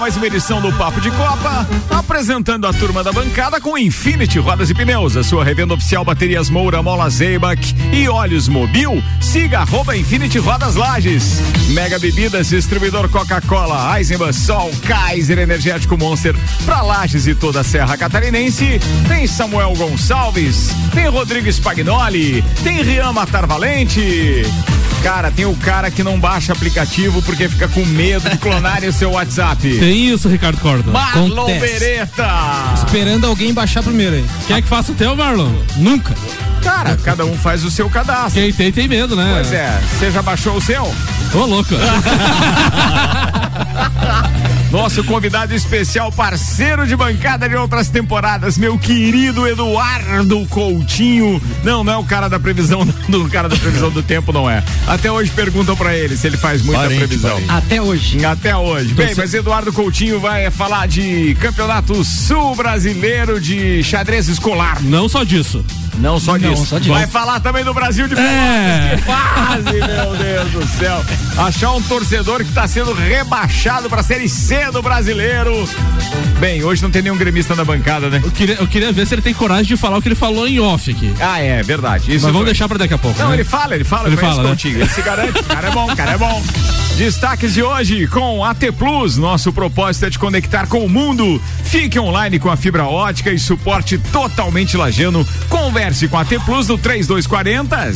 Mais uma edição do Papo de Copa, apresentando a turma da bancada com Infinity Rodas e Pneus, a sua revenda oficial Baterias Moura, Mola Zeibach e Olhos Mobil. Siga arroba Infinity Rodas Lages. Mega Bebidas, distribuidor Coca-Cola, Eisenbahn, Sol, Kaiser Energético Monster, pra Lages e toda a Serra Catarinense. Tem Samuel Gonçalves, tem Rodrigo Spagnoli, tem Rian Matar Valente. Cara, tem o cara que não baixa aplicativo porque fica com medo de clonarem o seu WhatsApp. Tem isso, Ricardo Corda. Marlon Beretta. Esperando alguém baixar primeiro aí. Quer que faça o teu, Marlon? Nunca. Cara, cada um faz o seu cadastro. Quem tem, tem medo, né? Pois é. Você já baixou o seu? Ô, louco. Nosso convidado especial, parceiro de bancada de outras temporadas, meu querido Eduardo Coutinho. Não, não é o cara da previsão, do cara da previsão do tempo, não é. Até hoje perguntam para ele se ele faz muita parente, previsão. Parente. Até hoje. Até hoje. Bem, mas Eduardo Coutinho vai falar de Campeonato Sul Brasileiro de Xadrez Escolar. Não só disso. Não só não, disso. Só disso. Vai falar também do Brasil de Pelotas. É. Que fase, meu Deus do céu. Achar um torcedor que está sendo rebaixado para a Série C do brasileiro. Bem, hoje não tem nenhum gremista na bancada, né? Eu queria, eu queria ver se ele tem coragem de falar o que ele falou em off aqui. Ah, é, verdade. Isso Mas vamos deixar para daqui a pouco. Não, né? ele fala, ele fala, ele fala, né? Ele se garante. cara é bom, cara é bom. Destaques de hoje com AT Plus. Nosso propósito é te conectar com o mundo. Fique online com a fibra ótica e suporte totalmente lajano. Converse com a AT Plus no 3240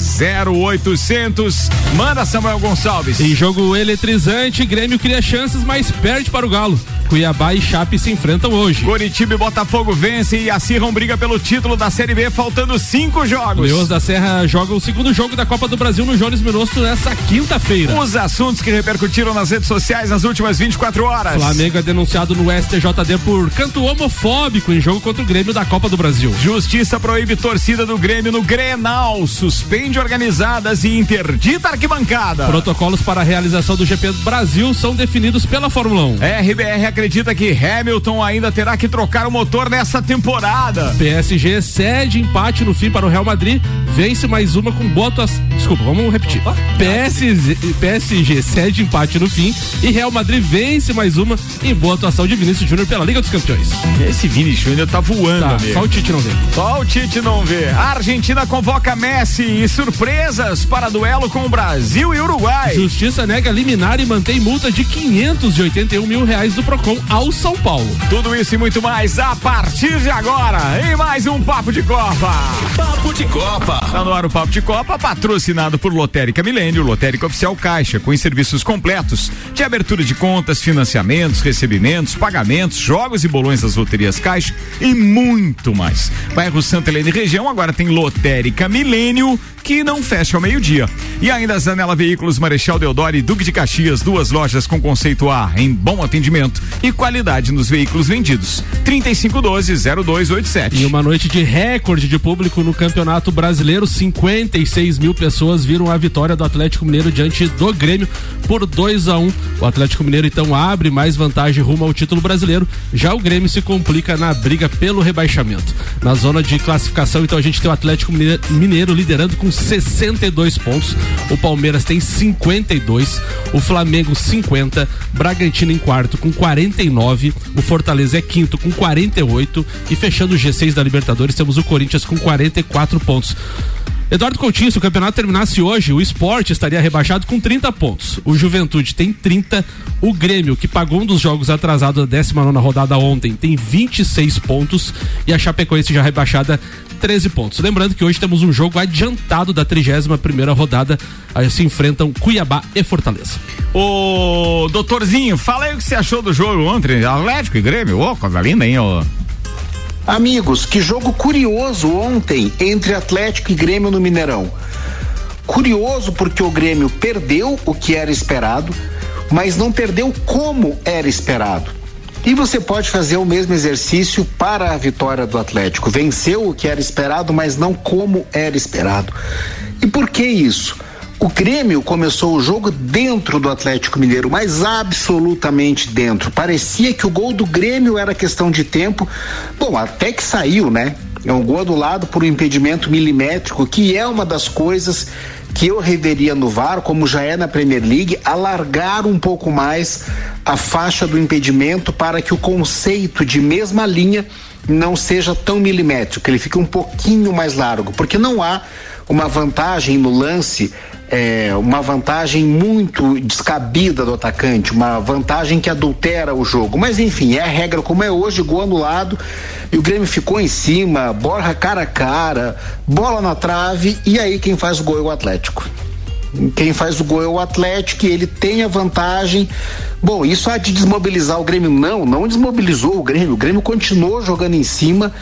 0800. Manda Samuel Gonçalves. Em jogo eletrizante, Grêmio cria chances, mas perde para o Galo. Cuiabá e Chape se enfrentam hoje. Curitiba e Botafogo vencem e acirram briga pelo título da Série B, faltando cinco jogos. Leões da Serra joga o segundo jogo da Copa do Brasil no Jones Minosso nessa quinta-feira. Os assuntos que repercutiram nas redes sociais nas últimas 24 horas. Flamengo é denunciado no STJD por canto homofóbico em jogo contra o Grêmio da Copa do Brasil. Justiça proíbe torcida do Grêmio no Grenal, suspende organizadas e interdita arquibancada. Protocolos para a realização do GP do Brasil são definidos pela Fórmula 1. RBR acredita que Hamilton ainda terá que trocar o motor nessa temporada. PSG cede empate no fim para o Real Madrid, vence mais uma com Bottas. Desculpa, vamos repetir. PSG, PSG cede empate no fim e Real Madrid vence mais uma em boa atuação de Vinícius Júnior pela Liga dos Campeões. Esse Vinícius Júnior tá voando, tá, Só o Tite não vê. Só o Tite não vê. A Argentina convoca Messi e surpresas para duelo com o Brasil e Uruguai. Justiça nega liminar e mantém multa de 581 mil reais do Procon ao São Paulo. Tudo isso e muito mais a partir de agora em mais um Papo de Copa. Papo de Copa. Tá no ar o Papo de Copa, patrocinado por Lotérica Milênio, Lotérica Oficial Caixa, com serviços completos de abertura de contas, financiamentos, recebimentos, pagamentos, jogos e bolões das loterias Caixa e muito mais. Bairro Santa Helena e região agora tem Lotérica Milênio que não fecha ao meio-dia. E ainda Zanela Veículos Marechal Deodoro e Duque de Caxias, duas lojas com conceito A em bom atendimento e qualidade nos veículos vendidos. 3512-0287. E uma noite de recorde de público no Campeonato Brasileiro, 56 mil pessoas viram a vitória do Atlético Mineiro diante do Grêmio por 2 a 1 um. O Atlético Mineiro então abre mais vantagem rumo ao título brasileiro. Já o Grêmio se complica na briga pelo rebaixamento. Na zona de classificação, então a gente tem o Atlético Mineiro liderando com 62 pontos. O Palmeiras tem 52, o Flamengo 50, Bragantino em quarto com 49, o Fortaleza é quinto com 48 e fechando o G6 da Libertadores temos o Corinthians com 44 pontos. Eduardo Coutinho, se o campeonato terminasse hoje, o esporte estaria rebaixado com 30 pontos. O Juventude tem 30. O Grêmio, que pagou um dos jogos atrasados da 19 rodada ontem, tem 26 pontos. E a Chapecoense já rebaixada 13 pontos. Lembrando que hoje temos um jogo adiantado da 31 primeira rodada. Aí se enfrentam Cuiabá e Fortaleza. Ô, doutorzinho, fala aí o que você achou do jogo ontem. Atlético e Grêmio. Ô, coisa linda, hein, ô. Amigos, que jogo curioso ontem entre Atlético e Grêmio no Mineirão. Curioso porque o Grêmio perdeu o que era esperado, mas não perdeu como era esperado. E você pode fazer o mesmo exercício para a vitória do Atlético. Venceu o que era esperado, mas não como era esperado. E por que isso? O Grêmio começou o jogo dentro do Atlético Mineiro, mas absolutamente dentro. Parecia que o gol do Grêmio era questão de tempo. Bom, até que saiu, né? É um gol anulado por um impedimento milimétrico, que é uma das coisas que eu reveria no VAR, como já é na Premier League, alargar um pouco mais a faixa do impedimento para que o conceito de mesma linha não seja tão milimétrico, ele fique um pouquinho mais largo, porque não há uma vantagem no lance é, uma vantagem muito descabida do atacante, uma vantagem que adultera o jogo. Mas enfim, é a regra como é hoje, gol anulado e o Grêmio ficou em cima, borra cara a cara, bola na trave e aí quem faz o gol é o Atlético. Quem faz o gol é o Atlético e ele tem a vantagem. Bom, isso há de desmobilizar o Grêmio? Não, não desmobilizou o Grêmio. O Grêmio continuou jogando em cima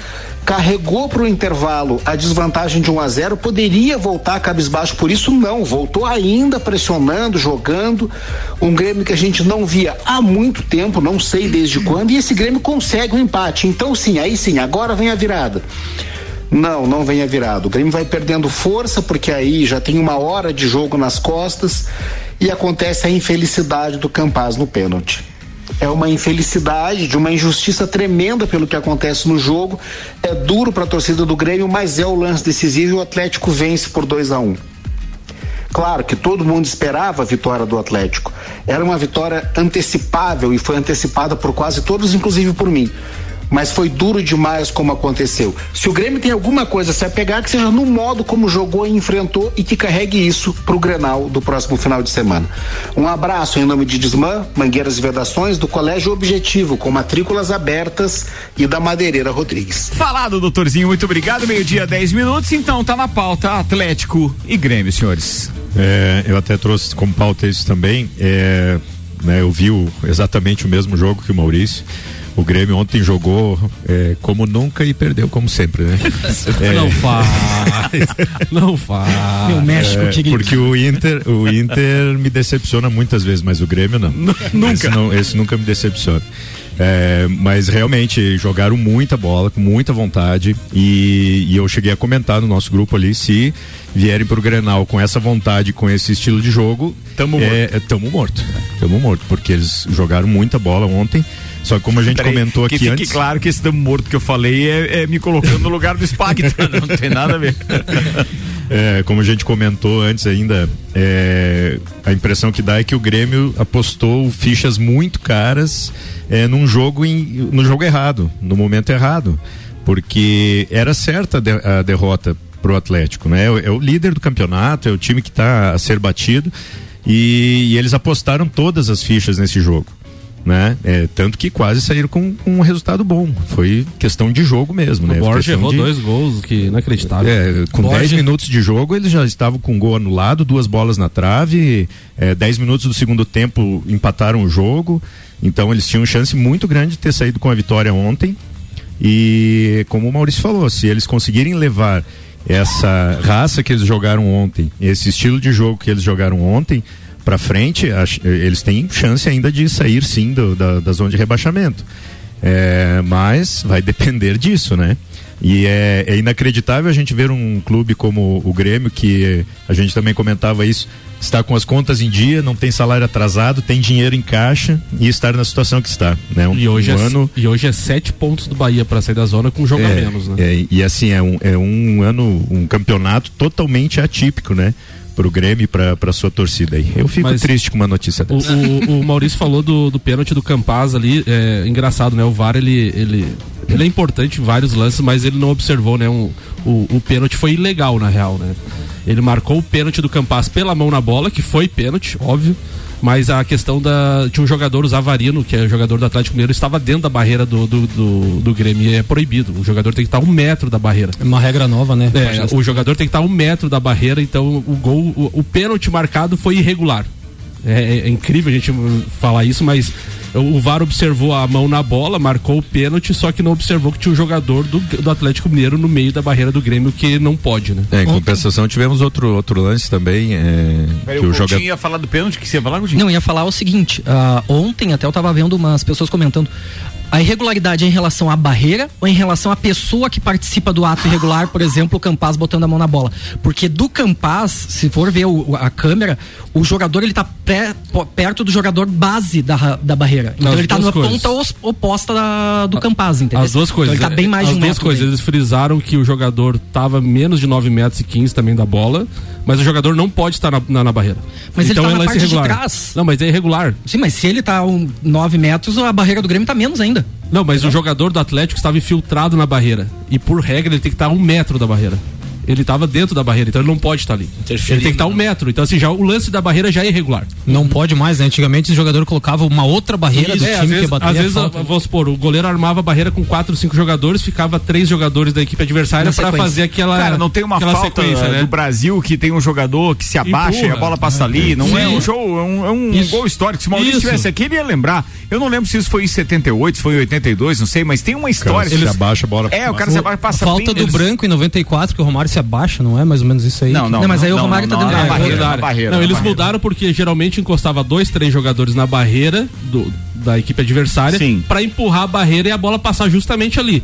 carregou para o intervalo a desvantagem de 1 a 0 poderia voltar cabisbaixo, por isso não, voltou ainda pressionando, jogando. Um Grêmio que a gente não via há muito tempo, não sei desde quando, e esse Grêmio consegue um empate. Então, sim, aí sim, agora vem a virada. Não, não vem a virada. O Grêmio vai perdendo força, porque aí já tem uma hora de jogo nas costas e acontece a infelicidade do Campaz no pênalti é uma infelicidade, de uma injustiça tremenda pelo que acontece no jogo. É duro para a torcida do Grêmio, mas é o lance decisivo e o Atlético vence por 2 a 1 um. Claro que todo mundo esperava a vitória do Atlético. Era uma vitória antecipável e foi antecipada por quase todos, inclusive por mim mas foi duro demais como aconteceu. Se o Grêmio tem alguma coisa a se apegar, que seja no modo como jogou e enfrentou e que carregue isso pro Grenal do próximo final de semana. Um abraço em nome de Desmã, Mangueiras e Vedações, do Colégio Objetivo, com matrículas abertas e da Madeireira Rodrigues. Falado, doutorzinho, muito obrigado. Meio-dia, 10 minutos, então tá na pauta Atlético e Grêmio, senhores. É, eu até trouxe como pauta isso também. É, né, eu vi o, exatamente o mesmo jogo que o Maurício. O Grêmio ontem jogou é, como nunca e perdeu como sempre, né? é. Não faz. Não faz. Meu México, é, Porque o Inter, o Inter me decepciona muitas vezes, mas o Grêmio não. nunca. Esse, não, esse nunca me decepciona. É, mas realmente jogaram muita bola, com muita vontade. E, e, eu cheguei a comentar no nosso grupo ali: se vierem pro Grenal com essa vontade, com esse estilo de jogo, tamo é, morto. É, tamo morto. Tamo morto, porque eles jogaram muita bola ontem. Só que como a gente Peraí, comentou aqui que antes. fique claro que esse tamo morto que eu falei é, é me colocando no lugar do Spagna, não tem nada a ver. É, como a gente comentou antes ainda, é, a impressão que dá é que o Grêmio apostou fichas muito caras é, num jogo em, no jogo errado, no momento errado, porque era certa a derrota pro Atlético, né? É, é o líder do campeonato, é o time que está a ser batido e, e eles apostaram todas as fichas nesse jogo né? É, tanto que quase saíram com, com, um resultado bom. Foi questão de jogo mesmo, o né? Borja errou de... dois gols, que inacreditável. É, com 10 minutos de jogo, eles já estavam com um gol anulado, duas bolas na trave, 10 é, minutos do segundo tempo empataram o jogo. Então eles tinham chance muito grande de ter saído com a vitória ontem. E como o Maurício falou, se eles conseguirem levar essa raça que eles jogaram ontem, esse estilo de jogo que eles jogaram ontem, para frente, eles têm chance ainda de sair sim do, da, da zona de rebaixamento. É, mas vai depender disso, né? E é, é, inacreditável a gente ver um clube como o Grêmio, que a gente também comentava isso, está com as contas em dia, não tem salário atrasado, tem dinheiro em caixa e estar na situação que está. Né? Um, e, hoje um é, ano... e hoje é sete pontos do Bahia para sair da zona com um jogo é, menos. Né? É, e assim, é um, é um ano, um campeonato totalmente atípico, né? Pro Grêmio e pra, pra sua torcida aí. Eu fico Mas triste com uma notícia dessa. O, o, o Maurício falou do, do pênalti do Campaz ali, é engraçado, né? O VAR, ele, ele, ele é importante em vários lances, mas ele não observou, né? Um, o, o pênalti foi ilegal, na real, né? Ele marcou o pênalti do Campaz pela mão na bola, que foi pênalti, óbvio mas a questão da, de um jogador, o Zavarino, que é jogador do Atlético Mineiro, estava dentro da barreira do, do, do, do Grêmio e é proibido. O jogador tem que estar um metro da barreira. É uma regra nova, né? É, o jogador tem que estar um metro da barreira, então o gol, o, o pênalti marcado foi irregular. É, é, é incrível a gente falar isso, mas o VAR observou a mão na bola, marcou o pênalti, só que não observou que tinha um jogador do, do Atlético Mineiro no meio da barreira do Grêmio que não pode, né? É, em compensação tivemos outro, outro lance também. É, Peraí, que o, o jogador... ia falar do pênalti, que você ia falar, Coutinho? Não, ia falar o seguinte, uh, ontem até eu tava vendo umas pessoas comentando, a irregularidade é em relação à barreira ou em relação à pessoa que participa do ato irregular, por exemplo, o Campaz botando a mão na bola? Porque do Campaz, se for ver o, a câmera, o jogador ele tá pré, perto do jogador base da, da barreira. Então As ele tá na coisas. ponta oposta da, do Campaz, entendeu? As duas coisas. Então ele tá bem mais As de um duas coisas. Eles frisaram que o jogador tava menos de 9 metros e 15 também da bola, mas o jogador não pode estar na, na, na barreira. Mas então ele tá é na parte irregular. de trás. Não, mas é irregular. Sim, mas se ele tá um 9 metros, a barreira do Grêmio tá menos ainda. Não, mas o jogador do Atlético estava infiltrado na barreira. E por regra ele tem que estar a um metro da barreira ele estava dentro da barreira, então ele não pode estar ali. Ele tem que estar um metro. Então, assim, já o lance da barreira já é irregular. Não pode mais, né? Antigamente o jogador colocava uma outra barreira Isso, do é, time às vezes, que bater. Às vezes, vamos supor, o goleiro armava a barreira com quatro, cinco jogadores, ficava três jogadores da equipe adversária para fazer aquela. Cara, não tem uma falta né? do Brasil que tem um jogador que se abaixa Empurra. e a bola passa ali. Não é Sim. é um jogo, é um, é um gol histórico. Se o Maurício estivesse aqui, ele ia lembrar. Eu não lembro se isso foi em 78, se foi em 82, não sei, mas tem uma história. O cara se abaixa a bola. É, o cara se abaixa, passa Falta do branco em 94, que o Romário se abaixa, não é? mais ou menos isso aí. Não, não. não mas aí não, o Romário não, tá dentro da barreira. barreira. Não, eles barreira. mudaram porque geralmente encostava dois, três jogadores na barreira do, da equipe adversária para empurrar a barreira e a bola passar justamente ali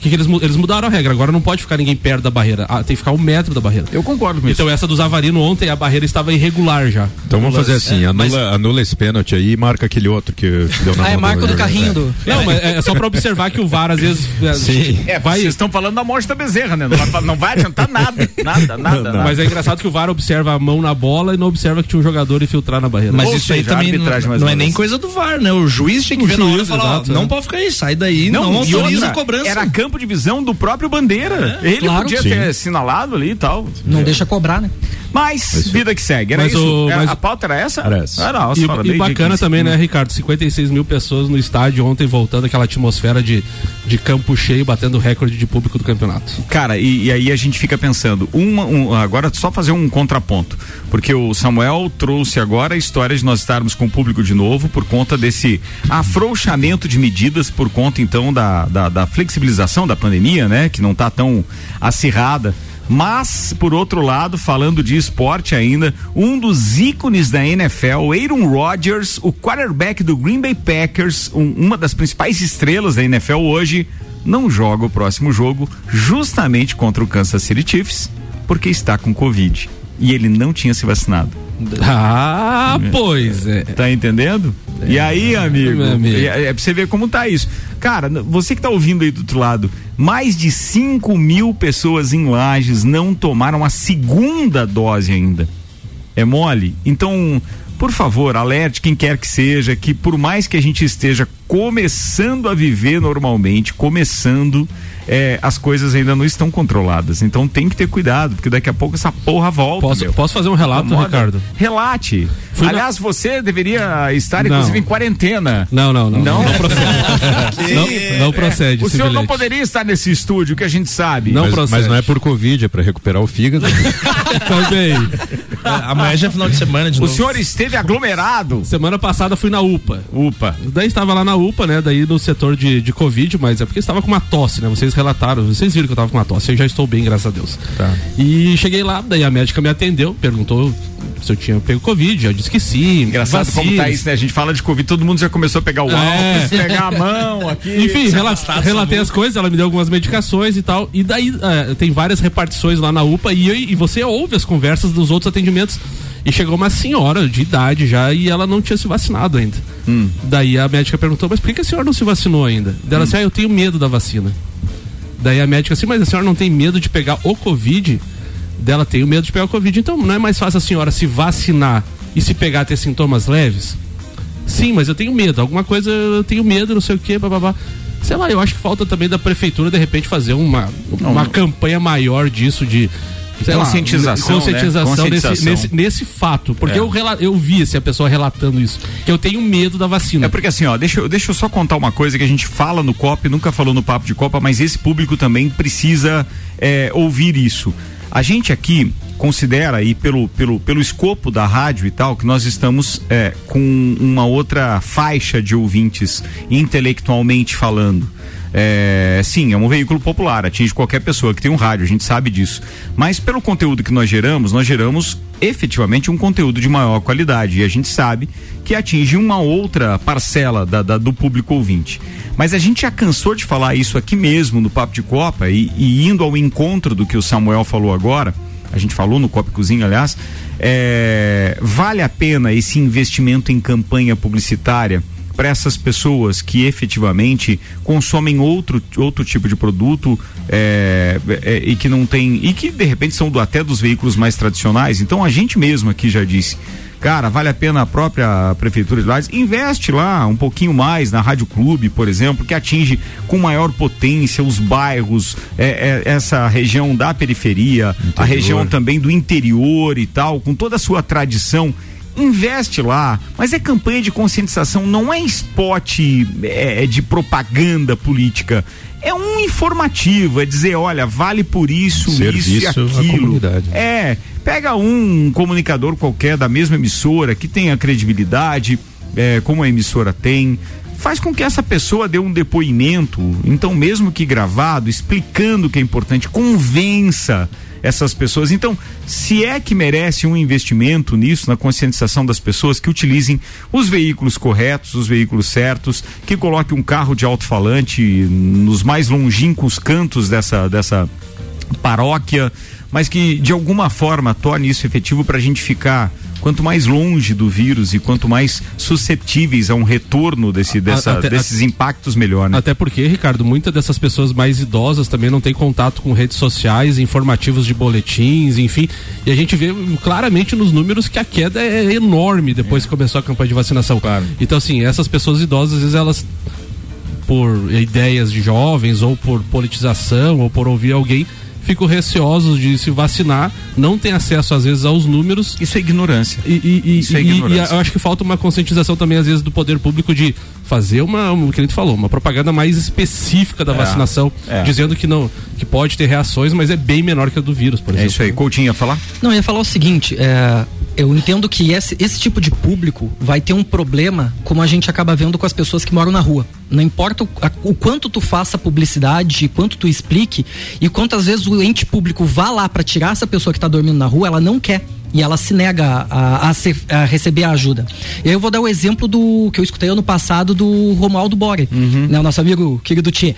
que, que eles, eles mudaram a regra. Agora não pode ficar ninguém perto da barreira. Ah, tem que ficar um metro da barreira. Eu concordo com então, isso. Então essa do Zavarino ontem, a barreira estava irregular já. Então vamos fazer assim, é, anula, mas... anula esse pênalti aí e marca aquele outro que deu na Ah, é marca do, do carrinho do. Não, mas é, é só pra observar que o VAR às vezes. É, Sim. É, vai... Vocês estão falando da morte da bezerra, né? Não vai, não vai adiantar nada. Nada, nada, nada. Mas é engraçado que o VAR observa a mão na bola e não observa que tinha um jogador infiltrar na barreira. Mas Ou isso seja, aí também não, não é nem coisa do VAR, né? O juiz tinha que ver na hora e falar, não é. pode ficar aí, sai daí, não, não autoriza a cobrança. Era campo de visão do próprio Bandeira. É, Ele claro, podia sim. ter assinalado ali e tal. Não é. deixa cobrar, né? Mas, vida que segue. Era mas isso? O, é. A pauta era essa? Era essa. Era, nossa, e, e bacana também, né, Ricardo? 56 mil pessoas no estádio ontem, voltando aquela atmosfera de, de campo cheio, batendo recorde de público do campeonato. Cara, e, e aí a gente fica pensando, uma, um, agora só fazer um contraponto, porque o Samuel trouxe agora a história de nós estarmos com o público de novo por conta desse afrouxamento de medidas, por conta então da, da, da flexibilização da pandemia, né? Que não está tão acirrada. Mas, por outro lado, falando de esporte ainda, um dos ícones da NFL, Aaron Rodgers, o quarterback do Green Bay Packers, um, uma das principais estrelas da NFL hoje, não joga o próximo jogo justamente contra o Kansas City Chiefs, porque está com Covid. E ele não tinha se vacinado. Ah, pois é. Tá entendendo? É. E aí, amigo? amigo. É, é pra você ver como tá isso. Cara, você que tá ouvindo aí do outro lado, mais de 5 mil pessoas em Lages não tomaram a segunda dose ainda. É mole? Então, por favor, alerte quem quer que seja, que por mais que a gente esteja começando a viver normalmente, começando é, as coisas ainda não estão controladas. Então tem que ter cuidado, porque daqui a pouco essa porra volta. Posso, posso fazer um relato, Ricardo? Relate. Fui Aliás, na... você deveria estar, não. inclusive, em quarentena. Não, não, não. Não, não procede. não, não, procede. O senhor bilhete. não poderia estar nesse estúdio, que a gente sabe. Não mas, procede. Mas não é por Covid, é para recuperar o fígado. Também. É, amanhã já é final de semana de O novo. senhor esteve aglomerado. Semana passada fui na UPA. UPA. Daí estava lá na UPA, né? Daí no setor de, de Covid, mas é porque estava com uma tosse, né? Vocês relataram, vocês viram que eu tava com uma tosse, eu já estou bem, graças a Deus. Tá. E cheguei lá, daí a médica me atendeu, perguntou se eu tinha pego Covid, eu disse que sim. Engraçado vacinas. como tá isso, né? A gente fala de Covid, todo mundo já começou a pegar o é. pegar a mão aqui. Enfim, relatei as coisas, ela me deu algumas medicações e tal. E daí é, tem várias repartições lá na UPA e, e você ouve as conversas dos outros atendimentos. E chegou uma senhora de idade já e ela não tinha se vacinado ainda. Hum. Daí a médica perguntou, mas por que a senhora não se vacinou ainda? Dela hum. assim, ah, eu tenho medo da vacina. Daí a médica assim, mas a senhora não tem medo de pegar o Covid? Dela, tenho medo de pegar o Covid. Então não é mais fácil a senhora se vacinar e se pegar ter sintomas leves? Sim, mas eu tenho medo. Alguma coisa eu tenho medo, não sei o que, babá. Sei lá, eu acho que falta também da prefeitura de repente fazer uma, uma não, campanha maior disso de conscientização, lá, conscientização, né? conscientização. Nesse, nesse, nesse, fato. Porque é. eu, eu vi essa pessoa relatando isso. Que eu tenho medo da vacina. É porque assim, ó, deixa, deixa eu só contar uma coisa que a gente fala no COP, nunca falou no Papo de Copa, mas esse público também precisa é, ouvir isso. A gente aqui considera aí pelo, pelo, pelo escopo da rádio e tal, que nós estamos é, com uma outra faixa de ouvintes intelectualmente falando. É, sim, é um veículo popular, atinge qualquer pessoa que tem um rádio, a gente sabe disso. Mas pelo conteúdo que nós geramos, nós geramos efetivamente um conteúdo de maior qualidade e a gente sabe que atinge uma outra parcela da, da, do público ouvinte. Mas a gente já cansou de falar isso aqui mesmo no Papo de Copa e, e indo ao encontro do que o Samuel falou agora a gente falou no Copa Cozinha, aliás, é, vale a pena esse investimento em campanha publicitária para essas pessoas que efetivamente consomem outro, outro tipo de produto é, é, e que não tem e que de repente são do, até dos veículos mais tradicionais. Então a gente mesmo aqui já disse cara, vale a pena a própria prefeitura de Lages investe lá um pouquinho mais na Rádio Clube, por exemplo, que atinge com maior potência os bairros, é, é, essa região da periferia, interior. a região também do interior e tal, com toda a sua tradição investe lá, mas é campanha de conscientização, não é spot é, é de propaganda política. É um informativo, é dizer, olha, vale por isso, Serviço isso e aquilo. É, Pega um comunicador qualquer da mesma emissora que tenha credibilidade, é, como a emissora tem, faz com que essa pessoa dê um depoimento, então mesmo que gravado, explicando o que é importante, convença essas pessoas. Então, se é que merece um investimento nisso, na conscientização das pessoas, que utilizem os veículos corretos, os veículos certos, que coloque um carro de alto-falante nos mais longínquos cantos dessa, dessa paróquia, mas que de alguma forma torne isso efetivo para a gente ficar quanto mais longe do vírus e quanto mais suscetíveis a um retorno desse, dessa, até, desses impactos, melhor, né? Até porque, Ricardo, muitas dessas pessoas mais idosas também não têm contato com redes sociais, informativos de boletins, enfim. E a gente vê claramente nos números que a queda é enorme depois é. que começou a campanha de vacinação. Claro. Então, assim, essas pessoas idosas, às vezes elas por ideias de jovens ou por politização ou por ouvir alguém ficam receosos de se vacinar, não têm acesso às vezes aos números. Isso é ignorância. E, e, Isso é ignorância. e eu acho que falta uma conscientização também às vezes do poder público de fazer uma, o que a gente falou, uma propaganda mais específica da é, vacinação, é. dizendo que não, que pode ter reações, mas é bem menor que a do vírus, por exemplo. É isso aí. Coutinho ia falar? Não, eu ia falar o seguinte, é, eu entendo que esse, esse tipo de público vai ter um problema, como a gente acaba vendo com as pessoas que moram na rua. Não importa o, a, o quanto tu faça publicidade, quanto tu explique e quantas vezes o ente público vá lá para tirar essa pessoa que está dormindo na rua, ela não quer e ela se nega a, a, ser, a, receber a ajuda. Eu vou dar o exemplo do que eu escutei ano passado do Romualdo Bore, uhum. né, o nosso amigo querido Tchê.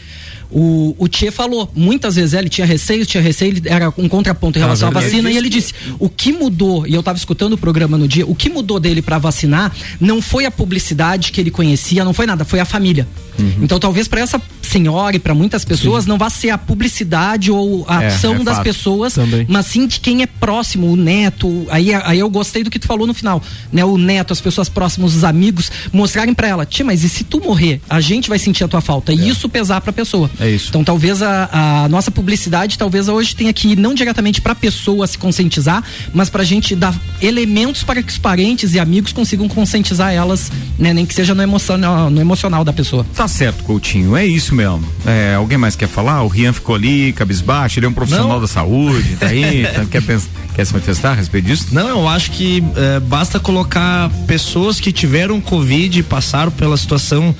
O, o Tchê falou, muitas vezes ele tinha receio, tinha receio, ele era um contraponto em relação ah, à vacina, e ele disse: o que mudou, e eu estava escutando o programa no dia, o que mudou dele para vacinar não foi a publicidade que ele conhecia, não foi nada, foi a família. Uhum. Então, talvez para essa senhora e para muitas pessoas sim. não vá ser a publicidade ou a é, ação é das fato. pessoas, Também. mas sim de quem é próximo, o neto. Aí, aí eu gostei do que tu falou no final, né? O neto, as pessoas próximas, os amigos, mostrarem para ela, tia, mas e se tu morrer, a gente vai sentir a tua falta. É. E isso pesar para a pessoa. É isso. Então, talvez a, a, nossa publicidade, talvez hoje tenha que ir não diretamente para a pessoa se conscientizar, mas para a gente dar elementos para que os parentes e amigos consigam conscientizar elas, né? Nem que seja no emocional, no emocional da pessoa. Tá certo, Coutinho. É isso mesmo. É, alguém mais quer falar? O Rian ficou ali, cabisbaixo, ele é um profissional Não. da saúde, tá aí, tá, quer, pensar, quer se manifestar a respeito disso? Não, eu acho que é, basta colocar pessoas que tiveram Covid e passaram pela situação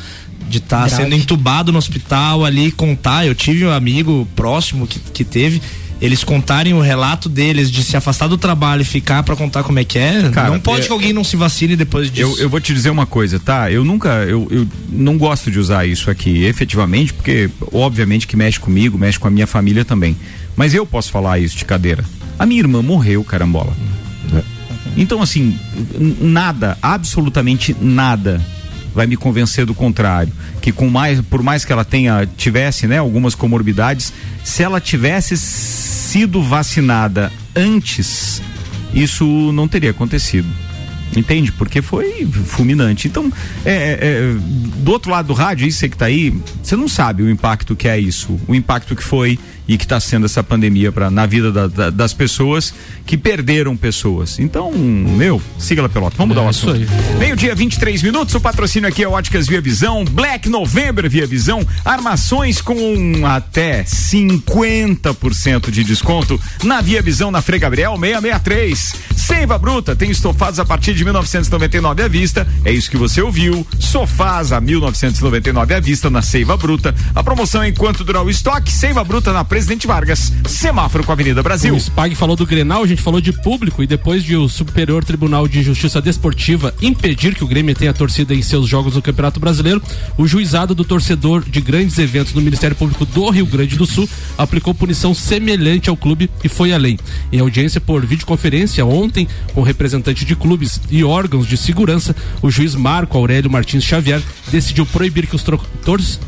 de estar tá sendo entubado no hospital ali, contar. Eu tive um amigo próximo que, que teve eles contarem o relato deles de se afastar do trabalho e ficar para contar como é que é, Cara, não pode é, que alguém não se vacine depois disso. Eu, eu vou te dizer uma coisa, tá? Eu nunca, eu, eu não gosto de usar isso aqui, efetivamente, porque obviamente que mexe comigo, mexe com a minha família também. Mas eu posso falar isso de cadeira. A minha irmã morreu, carambola. É. Então, assim, nada, absolutamente nada vai me convencer do contrário, que com mais, por mais que ela tenha tivesse, né, algumas comorbidades, se ela tivesse sido vacinada antes, isso não teria acontecido. Entende? Porque foi fulminante. Então, é, é, é do outro lado do rádio, isso que está aí, você não sabe o impacto que é isso, o impacto que foi e que está sendo essa pandemia para na vida da, da, das pessoas que perderam pessoas. Então, meu, siga lá pelota. Vamos é, dar o assunto. Meio-dia, 23 minutos. O patrocínio aqui é Óticas Via Visão, Black November Via Visão, armações com até 50% de desconto na Via Visão na Frei Gabriel 663. Seiva Bruta tem estofados a partir de 1999 à vista. É isso que você ouviu. Sofás a 1999 à vista na Seiva Bruta. A promoção é enquanto durar o estoque. Seiva Bruta na Presidente Vargas. Semáforo com a Avenida Brasil. O Spag falou do Grenal, a gente falou de público e depois de o Superior Tribunal de Justiça Desportiva impedir que o Grêmio tenha torcida em seus jogos no Campeonato Brasileiro, o juizado do torcedor de grandes eventos no Ministério Público do Rio Grande do Sul aplicou punição semelhante ao clube e foi além. Em audiência por videoconferência ontem com representantes de clubes e órgãos de segurança, o juiz Marco Aurélio Martins Xavier decidiu proibir que os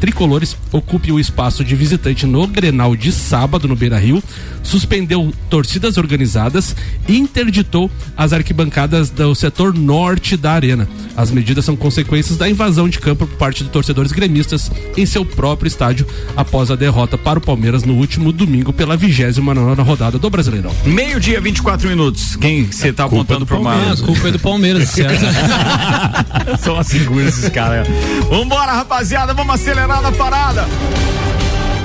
tricolores ocupem o espaço de visitante no Grenal de sábado no Beira-Rio, suspendeu torcidas organizadas e interditou as arquibancadas do setor norte da arena. As medidas são consequências da invasão de campo por parte de torcedores gremistas em seu próprio estádio após a derrota para o Palmeiras no último domingo pela 29 rodada do Brasileirão. Meio-dia, 24 minutos. Quem você tá apontando pro mal? A culpa é do Palmeiras, certo? São assim esses caras. Vambora, rapaziada, vamos acelerar na parada.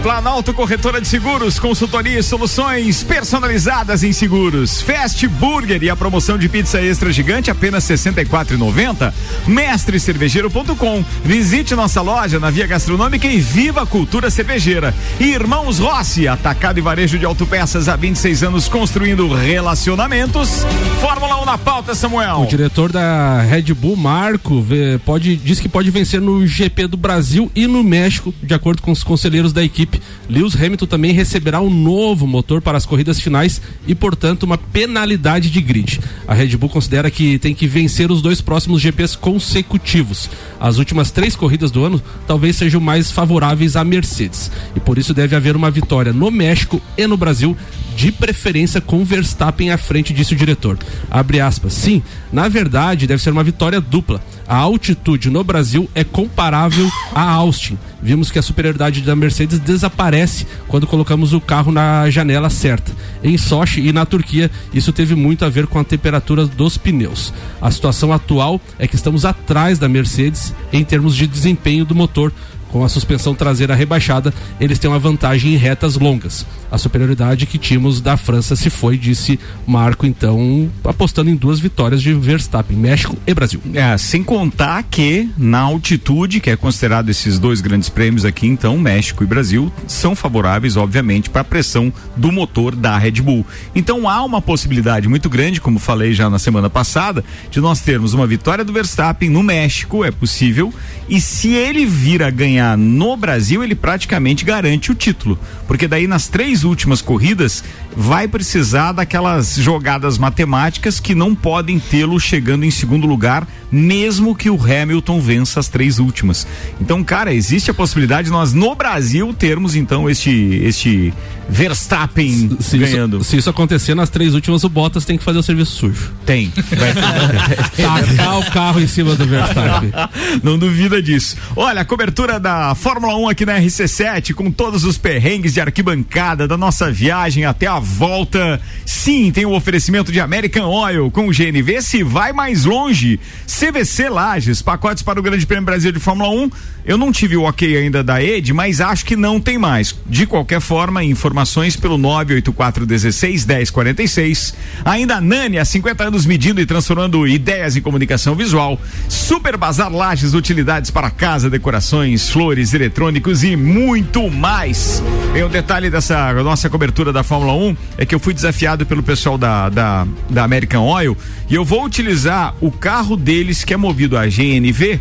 Planalto Corretora de Seguros, consultoria e soluções personalizadas em seguros. Fast Burger e a promoção de pizza extra gigante apenas R$ 64,90. Mestrecervejeiro.com. Visite nossa loja na Via Gastronômica e viva a cultura cervejeira. Irmãos Rossi, atacado e varejo de autopeças há 26 anos construindo relacionamentos. Fórmula 1 na pauta, Samuel. O diretor da Red Bull, Marco, pode, diz que pode vencer no GP do Brasil e no México, de acordo com os conselheiros da equipe equipe. Lewis Hamilton também receberá um novo motor para as corridas finais e, portanto, uma penalidade de grid. A Red Bull considera que tem que vencer os dois próximos GPs consecutivos. As últimas três corridas do ano talvez sejam mais favoráveis à Mercedes. E por isso deve haver uma vitória no México e no Brasil de preferência com Verstappen à frente, disse o diretor. Abre aspas. Sim, na verdade, deve ser uma vitória dupla. A altitude no Brasil é comparável a Austin. Vimos que a superioridade da Mercedes desaparece quando colocamos o carro na janela certa. Em Sochi e na Turquia, isso teve muito a ver com a temperatura dos pneus. A situação atual é que estamos atrás da Mercedes em termos de desempenho do motor com a suspensão traseira rebaixada, eles têm uma vantagem em retas longas. A superioridade que tínhamos da França se foi, disse Marco, então, apostando em duas vitórias de Verstappen, México e Brasil. É, sem contar que na altitude, que é considerado esses dois grandes prêmios aqui, então, México e Brasil, são favoráveis, obviamente, para a pressão do motor da Red Bull. Então há uma possibilidade muito grande, como falei já na semana passada, de nós termos uma vitória do Verstappen no México, é possível, e se ele vir a ganhar ganhar no Brasil, ele praticamente garante o título. Porque daí nas três últimas corridas vai precisar daquelas jogadas matemáticas que não podem tê-lo chegando em segundo lugar, mesmo que o Hamilton vença as três últimas. Então, cara, existe a possibilidade de nós no Brasil termos então este este Verstappen se ganhando. Isso, se isso acontecer nas três últimas, o Bottas tem que fazer o serviço sujo. Tem. Vai tacar o carro em cima do Verstappen. Não duvida disso. Olha, a cobertura da Fórmula 1 aqui na RC7 com todos os perrengues de arquibancada da nossa viagem até a volta. Sim, tem o oferecimento de American Oil com o GNV. Se vai mais longe, CVC Lages, pacotes para o Grande Prêmio Brasil de Fórmula 1. Eu não tive o ok ainda da ED, mas acho que não tem mais. De qualquer forma, informações pelo 984 16 1046. Ainda a Nani, há 50 anos medindo e transformando ideias em comunicação visual. Super Bazar Lages, utilidades para casa, decorações, flores, eletrônicos e muito mais. Tem um detalhe dessa nossa cobertura da Fórmula 1 é que eu fui desafiado pelo pessoal da, da, da American Oil e eu vou utilizar o carro deles que é movido a GNV,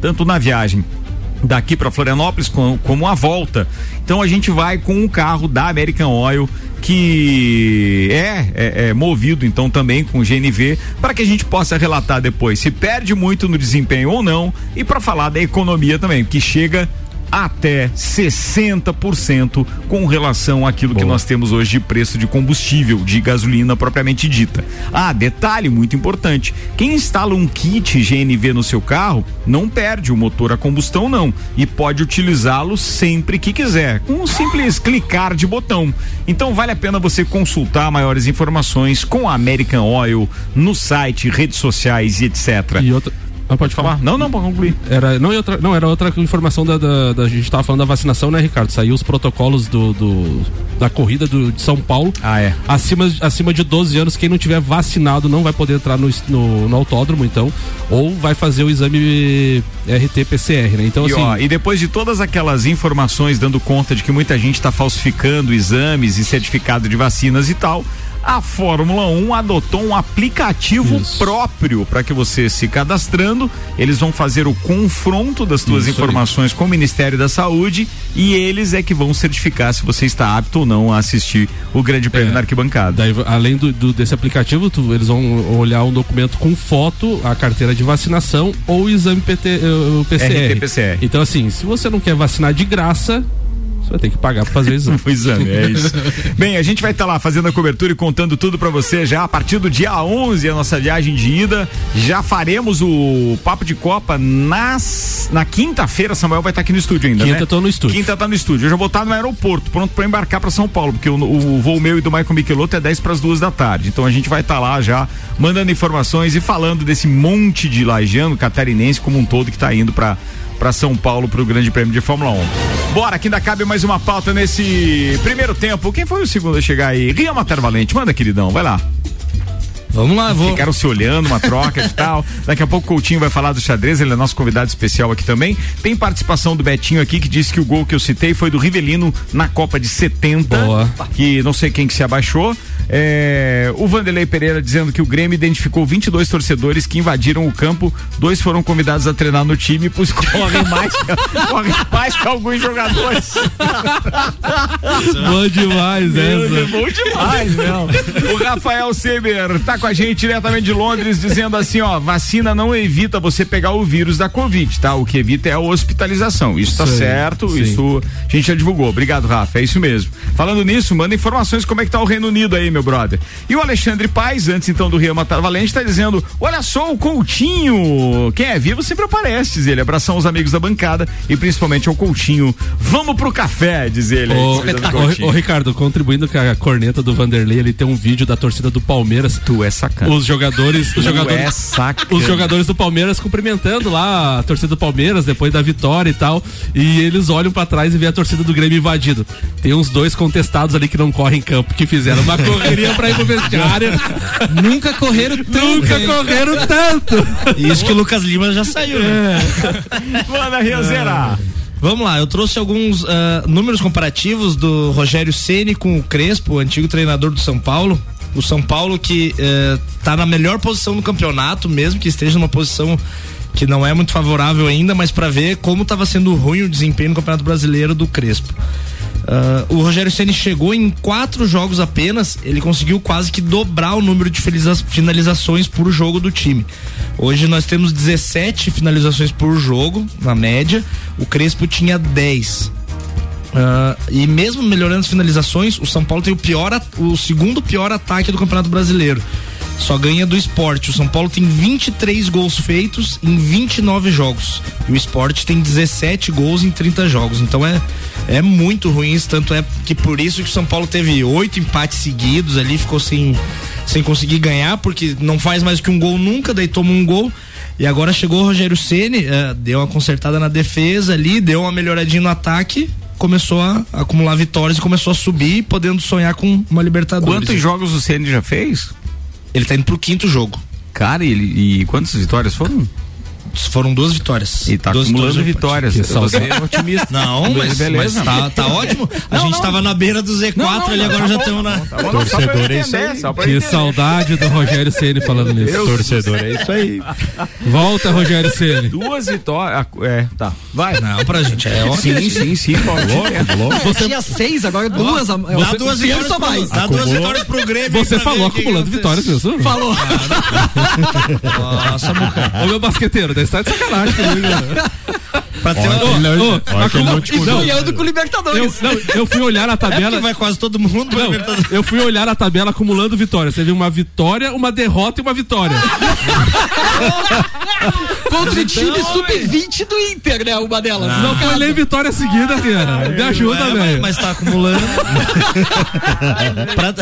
tanto na viagem daqui para Florianópolis como, como a volta. Então a gente vai com um carro da American Oil que é, é, é, movido então também com GNV para que a gente possa relatar depois se perde muito no desempenho ou não e para falar da economia também, que chega até 60% com relação àquilo Boa. que nós temos hoje de preço de combustível, de gasolina propriamente dita. Ah, detalhe muito importante: quem instala um kit GNV no seu carro não perde o motor a combustão, não, e pode utilizá-lo sempre que quiser, com um simples clicar de botão. Então vale a pena você consultar maiores informações com a American Oil no site, redes sociais e etc. E outra, não, pode falar? Não, não, pode concluir. Era, não, outra, não, era outra informação da, da, da, A gente estava falando da vacinação, né, Ricardo? Saiu os protocolos do, do da corrida do, de São Paulo. Ah, é. Acima, acima de 12 anos, quem não tiver vacinado não vai poder entrar no, no, no autódromo, então. Ou vai fazer o exame RT-PCR, né? Então, e, assim. Ó, e depois de todas aquelas informações dando conta de que muita gente está falsificando exames e certificado de vacinas e tal a Fórmula 1 adotou um aplicativo Isso. próprio para que você se cadastrando, eles vão fazer o confronto das suas informações aí. com o Ministério da Saúde e eles é que vão certificar se você está apto ou não a assistir o Grande Prêmio é, na arquibancada. Daí, além do, do, desse aplicativo, tu, eles vão olhar um documento com foto, a carteira de vacinação ou o exame PT, PCR. RT-PCR. Então assim, se você não quer vacinar de graça, vai ter que pagar pra fazer exame. o exame, é isso. Bem, a gente vai estar tá lá fazendo a cobertura e contando tudo para você já a partir do dia 11, a nossa viagem de ida. Já faremos o Papo de Copa nas, na quinta-feira. Samuel vai estar tá aqui no estúdio ainda, Quinta né? tô no estúdio. Quinta tá no estúdio. Eu já vou estar tá no aeroporto, pronto para embarcar para São Paulo, porque o, o, voo meu e do Michael Michelotto é 10 para as duas da tarde. Então a gente vai estar tá lá já mandando informações e falando desse monte de lajano catarinense como um todo que está indo para para São Paulo para o Grande Prêmio de Fórmula 1. Bora, que ainda cabe mais uma pauta nesse primeiro tempo. Quem foi o segundo a chegar aí? Ria Matar Valente, manda, queridão, vai lá. Vamos lá, vou. Ficaram se olhando, uma troca de tal. Daqui a pouco o Coutinho vai falar do xadrez, ele é nosso convidado especial aqui também. Tem participação do Betinho aqui que disse que o gol que eu citei foi do Rivelino na Copa de 70. Boa. Que não sei quem que se abaixou. É, o Vanderlei Pereira dizendo que o Grêmio identificou 22 torcedores que invadiram o campo. Dois foram convidados a treinar no time, pois correm mais, correm mais que alguns jogadores. bom demais, essa. Bom demais, não. O Rafael Seber tá com a gente diretamente de Londres dizendo assim, ó, vacina não evita você pegar o vírus da Covid, tá? O que evita é a hospitalização. Isso tá certo, sim. isso a gente já divulgou. Obrigado, Rafa, é isso mesmo. Falando nisso, manda informações como é que tá o Reino Unido aí, meu brother. E o Alexandre Paz, antes então do Rio Matar Valente, está dizendo: olha só o Coutinho. Quem é vivo sempre aparece, diz ele. Abração aos amigos da bancada e principalmente ao Coutinho. Vamos pro café, diz ele. Ô, Ricardo, contribuindo com a corneta do Vanderlei, ele tem um vídeo da torcida do Palmeiras. Tu é sacana. Os jogadores. Os jogadores, é sacana. os jogadores do Palmeiras cumprimentando lá a torcida do Palmeiras depois da vitória e tal. E eles olham para trás e vê a torcida do Grêmio invadido. Tem uns dois contestados ali que não correm em campo, que fizeram uma corrida queria pra ir pro vestiário. Nunca correram tanto. Nunca correram tanto. Isso que o Lucas Lima já saiu, né? Manda, Riazeira. Vamos lá, eu trouxe alguns uh, números comparativos do Rogério Ceni com o Crespo, o antigo treinador do São Paulo. O São Paulo que está uh, na melhor posição no campeonato, mesmo que esteja numa posição que não é muito favorável ainda, mas para ver como estava sendo ruim o desempenho no Campeonato Brasileiro do Crespo. Uh, o Rogério Ceni chegou em quatro jogos apenas, ele conseguiu quase que dobrar o número de finalizações por jogo do time. Hoje nós temos 17 finalizações por jogo, na média. O Crespo tinha 10. Uh, e mesmo melhorando as finalizações, o São Paulo tem o pior, o segundo pior ataque do Campeonato Brasileiro. Só ganha do esporte. O São Paulo tem 23 gols feitos em 29 jogos. E o esporte tem 17 gols em 30 jogos. Então é, é muito ruim isso. Tanto é que por isso que o São Paulo teve oito empates seguidos ali, ficou sem, sem conseguir ganhar, porque não faz mais que um gol nunca, daí toma um gol. E agora chegou o Rogério Ceni, uh, deu uma consertada na defesa ali, deu uma melhoradinha no ataque, começou a acumular vitórias e começou a subir, podendo sonhar com uma Libertadores. Quantos jogos o Ceni já fez? Ele tá indo pro quinto jogo. Cara, e, e quantas vitórias foram? Foram duas vitórias. E tá duas acumulando vitórias. Você é otimista. Não, mas, mas tá, tá ótimo. A não, gente não. tava na beira do Z4 não, ali, agora tá já estamos na. Tá Torcedor é isso aí. Que saudade do Rogério Ceni falando nisso. Deus Torcedor é isso aí. Volta, Rogério Ceni. Duas vitórias. É, tá. Vai. Não, pra gente é ótimo. Sim, sim, sim. Louco, Você tinha seis, agora duas. Dá duas vitórias. mais. Dá duas vitórias pro Grêmio. Você falou acumulando vitórias mesmo? Falou. Nossa, Ô meu basqueteiro, deve estar de sacanagem comigo. Pra ter uma... oh, oh, oh, sonhando com o Libertadores. Eu, não, eu fui olhar a tabela. É vai quase todo mundo não, Eu fui olhar a tabela acumulando vitórias. Teve uma vitória, uma derrota e uma vitória. Contra o time então, sub-20 do Inter, né? Uma delas. Não, não foi nem vitória seguida, cara. Me ajuda, é, velho. Mas, mas tá acumulando. pra,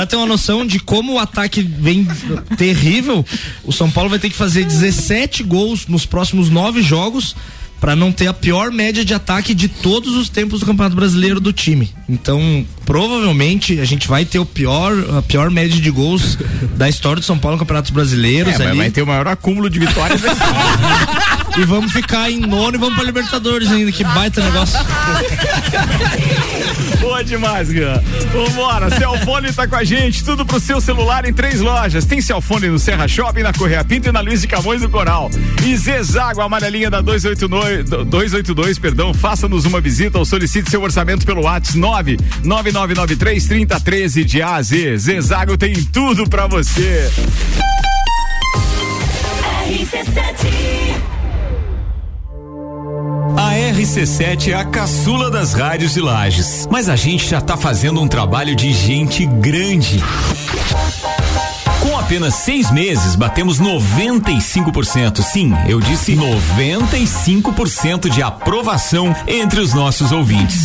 pra ter uma noção de como o ataque vem terrível, o São Paulo vai ter que fazer 17 gols nos próximos nove jogos para não ter a pior média de ataque de todos os tempos do Campeonato Brasileiro do time. Então, provavelmente a gente vai ter o pior, a pior média de gols da história do São Paulo no Campeonatos Brasileiros. É, vai ter o maior acúmulo de vitórias da história. e vamos ficar em nono e vamos para Libertadores ainda, que baita negócio. Boa demais, Gan. Vambora, Celfone tá com a gente, tudo pro seu celular em três lojas. Tem Celfone no Serra Shopping, na Correia Pinto e na Luiz de Camões do Coral. E Zezago, amarelinha da 289, 282, perdão, faça-nos uma visita ou solicite seu orçamento pelo WhatsApp 99993 3013 de A a Z. Zezago tem tudo pra você. RC7 a RC7 é a caçula das rádios de Lages, mas a gente já tá fazendo um trabalho de gente grande. Com apenas seis meses, batemos 95%. Sim, eu disse 95% de aprovação entre os nossos ouvintes.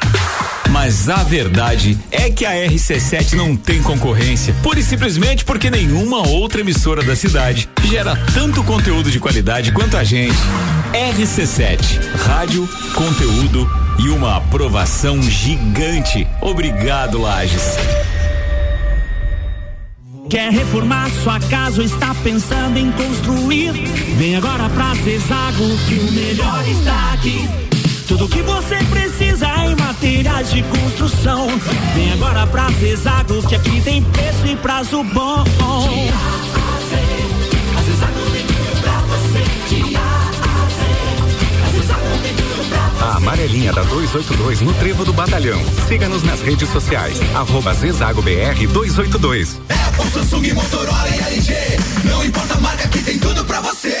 Mas a verdade é que a RC7 não tem concorrência, pura e simplesmente porque nenhuma outra emissora da cidade gera tanto conteúdo de qualidade quanto a gente. RC7, rádio, conteúdo e uma aprovação gigante. Obrigado, Lages. Quer reformar sua casa ou está pensando em construir? Vem agora pra Zezago que o melhor está aqui. Tudo que você precisa em materiais de construção. Vem agora pra Zezago que aqui tem preço e prazo bom. A amarelinha da 282 no Trevo do Batalhão. Siga-nos nas redes sociais. Arroba Zezago BR 282. Apple, Samsung, Motorola e LG. Não importa a marca que tem tudo pra você.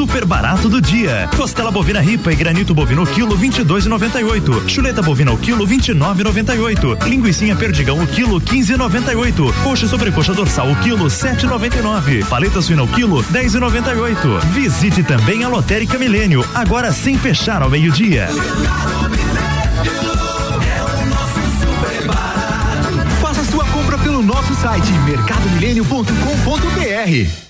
Super barato do dia. Costela bovina ripa e granito bovino quilo 22,98. Chuleta bovina o quilo 29,98. Linguiça perdigão o quilo 15,98. Coxa sobre coxa dorsal o quilo 7,99. Paleta suína o quilo 10,98. Visite também a Lotérica Milênio, agora sem fechar ao meio-dia. Faça sua compra pelo nosso site mercadomilênio.com.br.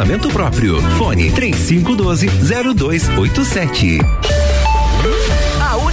estacionamento próprio. Fone 3512 0287.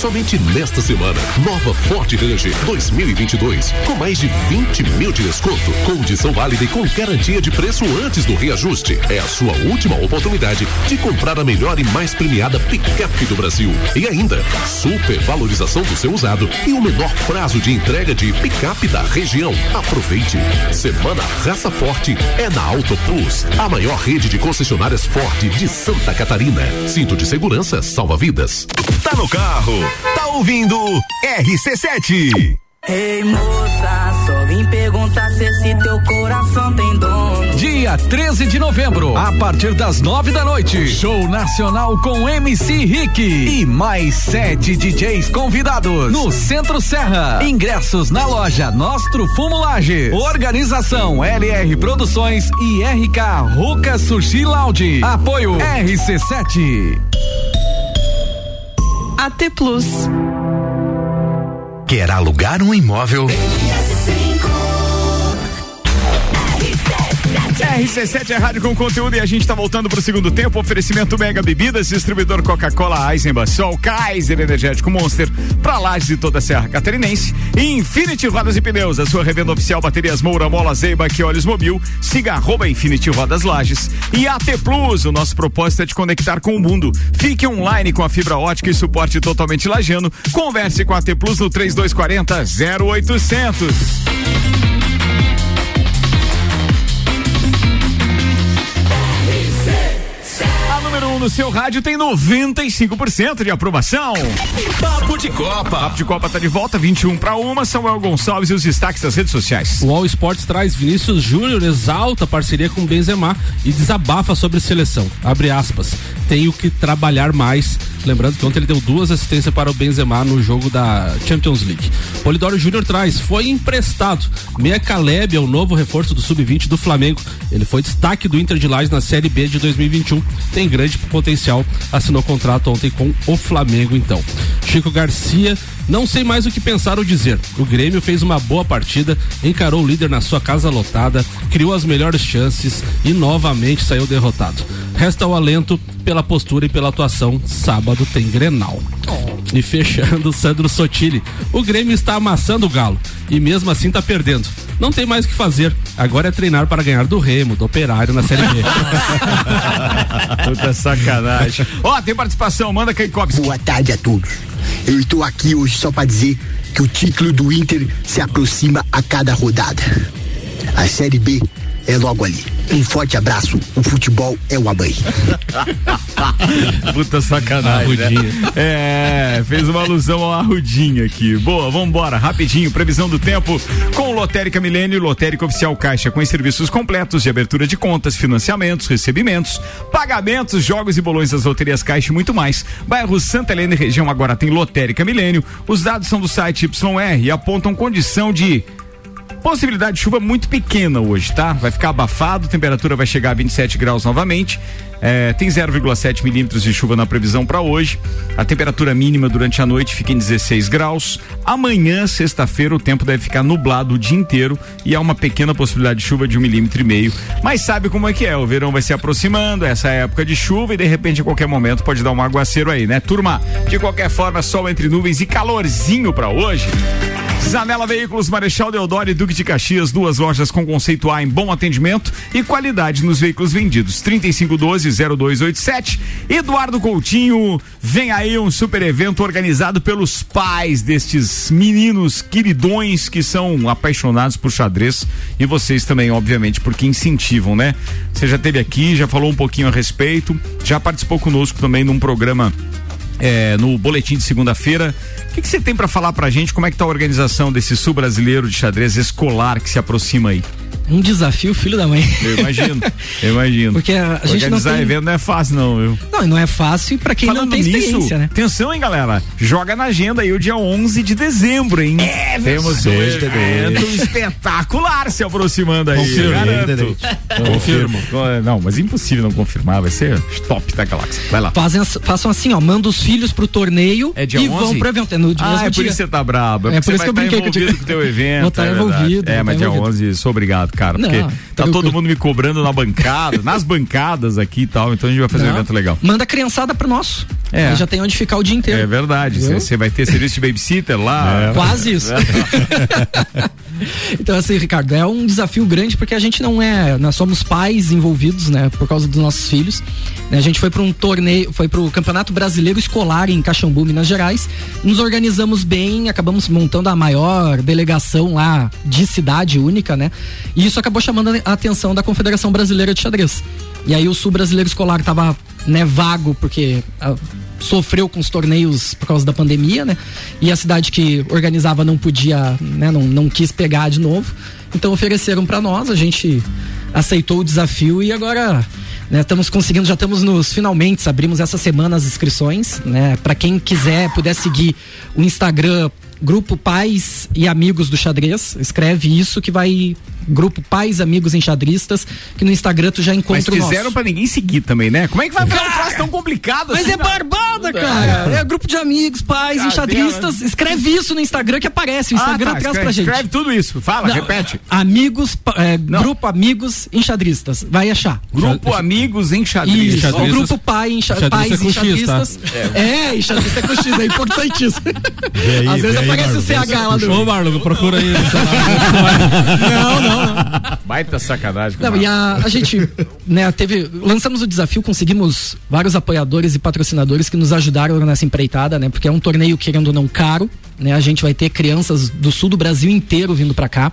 Somente nesta semana, nova Ford Ranger 2022, com mais de 20 mil de desconto, condição válida e com garantia de preço antes do reajuste. É a sua última oportunidade de comprar a melhor e mais premiada picape do Brasil. E ainda, super valorização do seu usado e o menor prazo de entrega de picape da região. Aproveite. Semana Raça Forte é na Auto Plus, a maior rede de concessionárias Ford de Santa Catarina. Cinto de segurança salva vidas. Tá no carro, tá ouvindo RC7. Ei moça, só vim perguntar se esse teu coração tem dono. Dia 13 de novembro, a partir das nove da noite, show nacional com MC Rick e mais sete DJs convidados no Centro Serra. Ingressos na loja Nostro Fumo Lages. Organização LR Produções e RK Ruka Sushi Lounge. Apoio RC7. AT Plus. Quer alugar um imóvel? RC7 é rádio com conteúdo e a gente tá voltando pro segundo tempo. Oferecimento Mega Bebidas, distribuidor Coca-Cola, Eisenbach, Sol, Kaiser Energético Monster, pra Lages e toda a Serra Catarinense. E Infinity Rodas e Pneus, a sua revenda oficial baterias Moura, Mola, Zeiba, que olhos mobil. Siga arroba Infinity Rodas Lages. E AT Plus, o nosso propósito é te conectar com o mundo. Fique online com a fibra ótica e suporte totalmente lajano. Converse com a AT Plus no 3240 0800. A número 1 no seu rádio tem 95% de aprovação. Papo de Copa. Papo de Copa tá de volta, 21 para uma. Samuel Gonçalves e os destaques das redes sociais. O All Sports traz Vinícius Júnior, exalta a parceria com Benzema e desabafa sobre seleção. Abre aspas. Tenho que trabalhar mais. Lembrando que ontem ele deu duas assistências para o Benzema no jogo da Champions League. Polidoro Júnior traz, foi emprestado. Meia Caleb é o novo reforço do Sub-20 do Flamengo. Ele foi destaque do Inter de Lages na Série B de 2021. Tem grande potencial. Assinou contrato ontem com o Flamengo, então. Chico Garcia não sei mais o que pensar ou dizer. O Grêmio fez uma boa partida, encarou o líder na sua casa lotada, criou as melhores chances e novamente saiu derrotado. Resta o alento pela postura e pela atuação. Sábado tem Grenal. E fechando, Sandro Sotile. O Grêmio está amassando o Galo e mesmo assim tá perdendo. Não tem mais o que fazer. Agora é treinar para ganhar do Remo, do Operário na Série B. Puta sacanagem. Ó, tem participação, manda Kaikovski. Boa tarde a todos. Eu estou aqui hoje só para dizer que o título do Inter se aproxima a cada rodada. A Série B é logo ali. Um forte abraço. O futebol é uma mãe. Puta sacanagem. Né? É, fez uma alusão ao Arrudinho aqui. Boa, vambora, rapidinho. Previsão do tempo com Lotérica Milênio, Lotérica Oficial Caixa, com os serviços completos de abertura de contas, financiamentos, recebimentos, pagamentos, jogos e bolões das loterias Caixa e muito mais. Bairro Santa Helena e região agora tem Lotérica Milênio. Os dados são do site YR e apontam condição de Possibilidade de chuva muito pequena hoje, tá? Vai ficar abafado, temperatura vai chegar a 27 graus novamente. É, tem 0,7 milímetros de chuva na previsão para hoje. A temperatura mínima durante a noite fica em 16 graus. Amanhã, sexta-feira, o tempo deve ficar nublado o dia inteiro e há uma pequena possibilidade de chuva de um milímetro e meio. Mas sabe como é que é? O verão vai se aproximando, essa é época de chuva e de repente, a qualquer momento, pode dar um aguaceiro aí, né? Turma, de qualquer forma, sol entre nuvens e calorzinho para hoje. Zanela Veículos, Marechal Deodoro e Duque de Caxias, duas lojas com conceito A em bom atendimento e qualidade nos veículos vendidos. 3512-0287. Eduardo Coutinho, vem aí um super evento organizado pelos pais destes meninos queridões que são apaixonados por xadrez e vocês também, obviamente, porque incentivam, né? Você já esteve aqui, já falou um pouquinho a respeito, já participou conosco também num programa é, no boletim de segunda-feira. O que, você tem para falar pra gente? Como é que tá a organização desse sul brasileiro de xadrez escolar que se aproxima aí? Um desafio, filho da mãe. Eu imagino, eu imagino. Porque a, a gente não Organizar tem... evento não é fácil, não, viu? Não, não é fácil para quem Falando não tem nisso, experiência, né? atenção, hein, galera? Joga na agenda aí o dia 11 de dezembro, hein? É, Temos um evento espetacular se aproximando aí. Confirmo, garanto. Dedê. Confirmo. Não, mas impossível não confirmar, vai ser top da galáxia. Vai lá. Fazem, façam assim, ó, manda os filhos pro torneio É dia e 11? vão pro evento. É no Ah, mesmo é por dia. isso que você tá brabo. É, É por isso que eu brinquei estar que eu envolvido te- com o teu evento. Vou estar é envolvido, É, mas dia envolvido. 11, sou obrigado, cara. Não, Porque tá tranquilo. todo mundo me cobrando na bancada, nas bancadas aqui e tal. Então a gente vai fazer um Não. evento legal. Manda a criançada pro nosso. É. Já tem onde ficar o dia inteiro. É verdade. Você vai ter serviço de babysitter lá. Quase isso. então, assim, Ricardo, é um desafio grande porque a gente não é. Nós somos pais envolvidos, né? Por causa dos nossos filhos. Né, A gente foi para um torneio, foi para o Campeonato Brasileiro Escolar em Caxambu, Minas Gerais. Nos organizamos bem, acabamos montando a maior delegação lá de cidade única, né? E isso acabou chamando a atenção da Confederação Brasileira de Xadrez. E aí o Sul Brasileiro Escolar tava, né, vago, porque ah, sofreu com os torneios por causa da pandemia, né? E a cidade que organizava não podia, né, não, não quis pegar de novo. Então ofereceram para nós, a gente aceitou o desafio e agora né, estamos conseguindo, já estamos nos finalmente, abrimos essa semana as inscrições, né? Para quem quiser, puder seguir o Instagram Grupo Pais e Amigos do Xadrez, escreve isso que vai Grupo Pais Amigos Enxadristas, que no Instagram tu já Mas encontra nosso. fizeram pra ninguém seguir também, né? Como é que vai fazer um troço tão complicado Mas assim? é barbada, cara. É grupo de amigos, pais, Cadê, enxadristas. Escreve isso no Instagram que aparece. O Instagram Ah, tá, traz escreve, pra gente. escreve tudo isso. Fala, Não, repete. Amigos, é, grupo Amigos Enxadristas. Vai achar. Grupo Amigos Enxadristas. Isso, o Enxadristas. grupo pai, enxa, Enxadrista pais é com X, tá? enxadristas. É, enxadrista é com X, é importantíssimo. aí, Às vezes aí, aparece o Marlon, CH lá do. Ô, Marlon, procura aí. Não, não, não. Baita sacanagem. Não, e a, a gente, né, teve. Lançamos o desafio, conseguimos vários apoiadores e patrocinadores que nos ajudaram nessa empreitada, né? Porque é um torneio, querendo ou não, caro. Né, a gente vai ter crianças do sul do Brasil inteiro vindo para cá.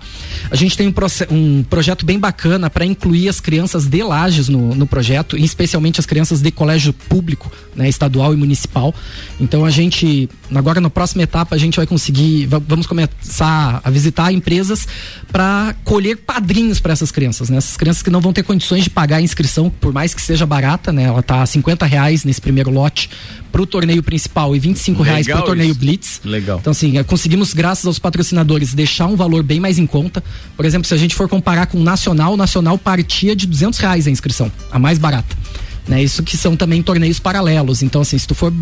A gente tem um, um projeto bem bacana para incluir as crianças de Lages no, no projeto, e especialmente as crianças de colégio público, né, estadual e municipal. Então a gente, agora na próxima etapa, a gente vai conseguir, va- vamos começar a visitar empresas para colher padrinhos para essas crianças, né? Essas crianças que não vão ter condições de pagar a inscrição, por mais que seja barata, né? Ela tá a 50 reais nesse primeiro lote pro torneio principal e 25 reais Legal pro torneio isso. Blitz. Legal. Então, assim, eh, conseguimos, graças aos patrocinadores, deixar um valor bem mais em conta. Por exemplo, se a gente for comparar com o Nacional, o Nacional partia de 200 reais a inscrição, a mais barata. Né? Isso que são também torneios paralelos. Então, assim, se tu for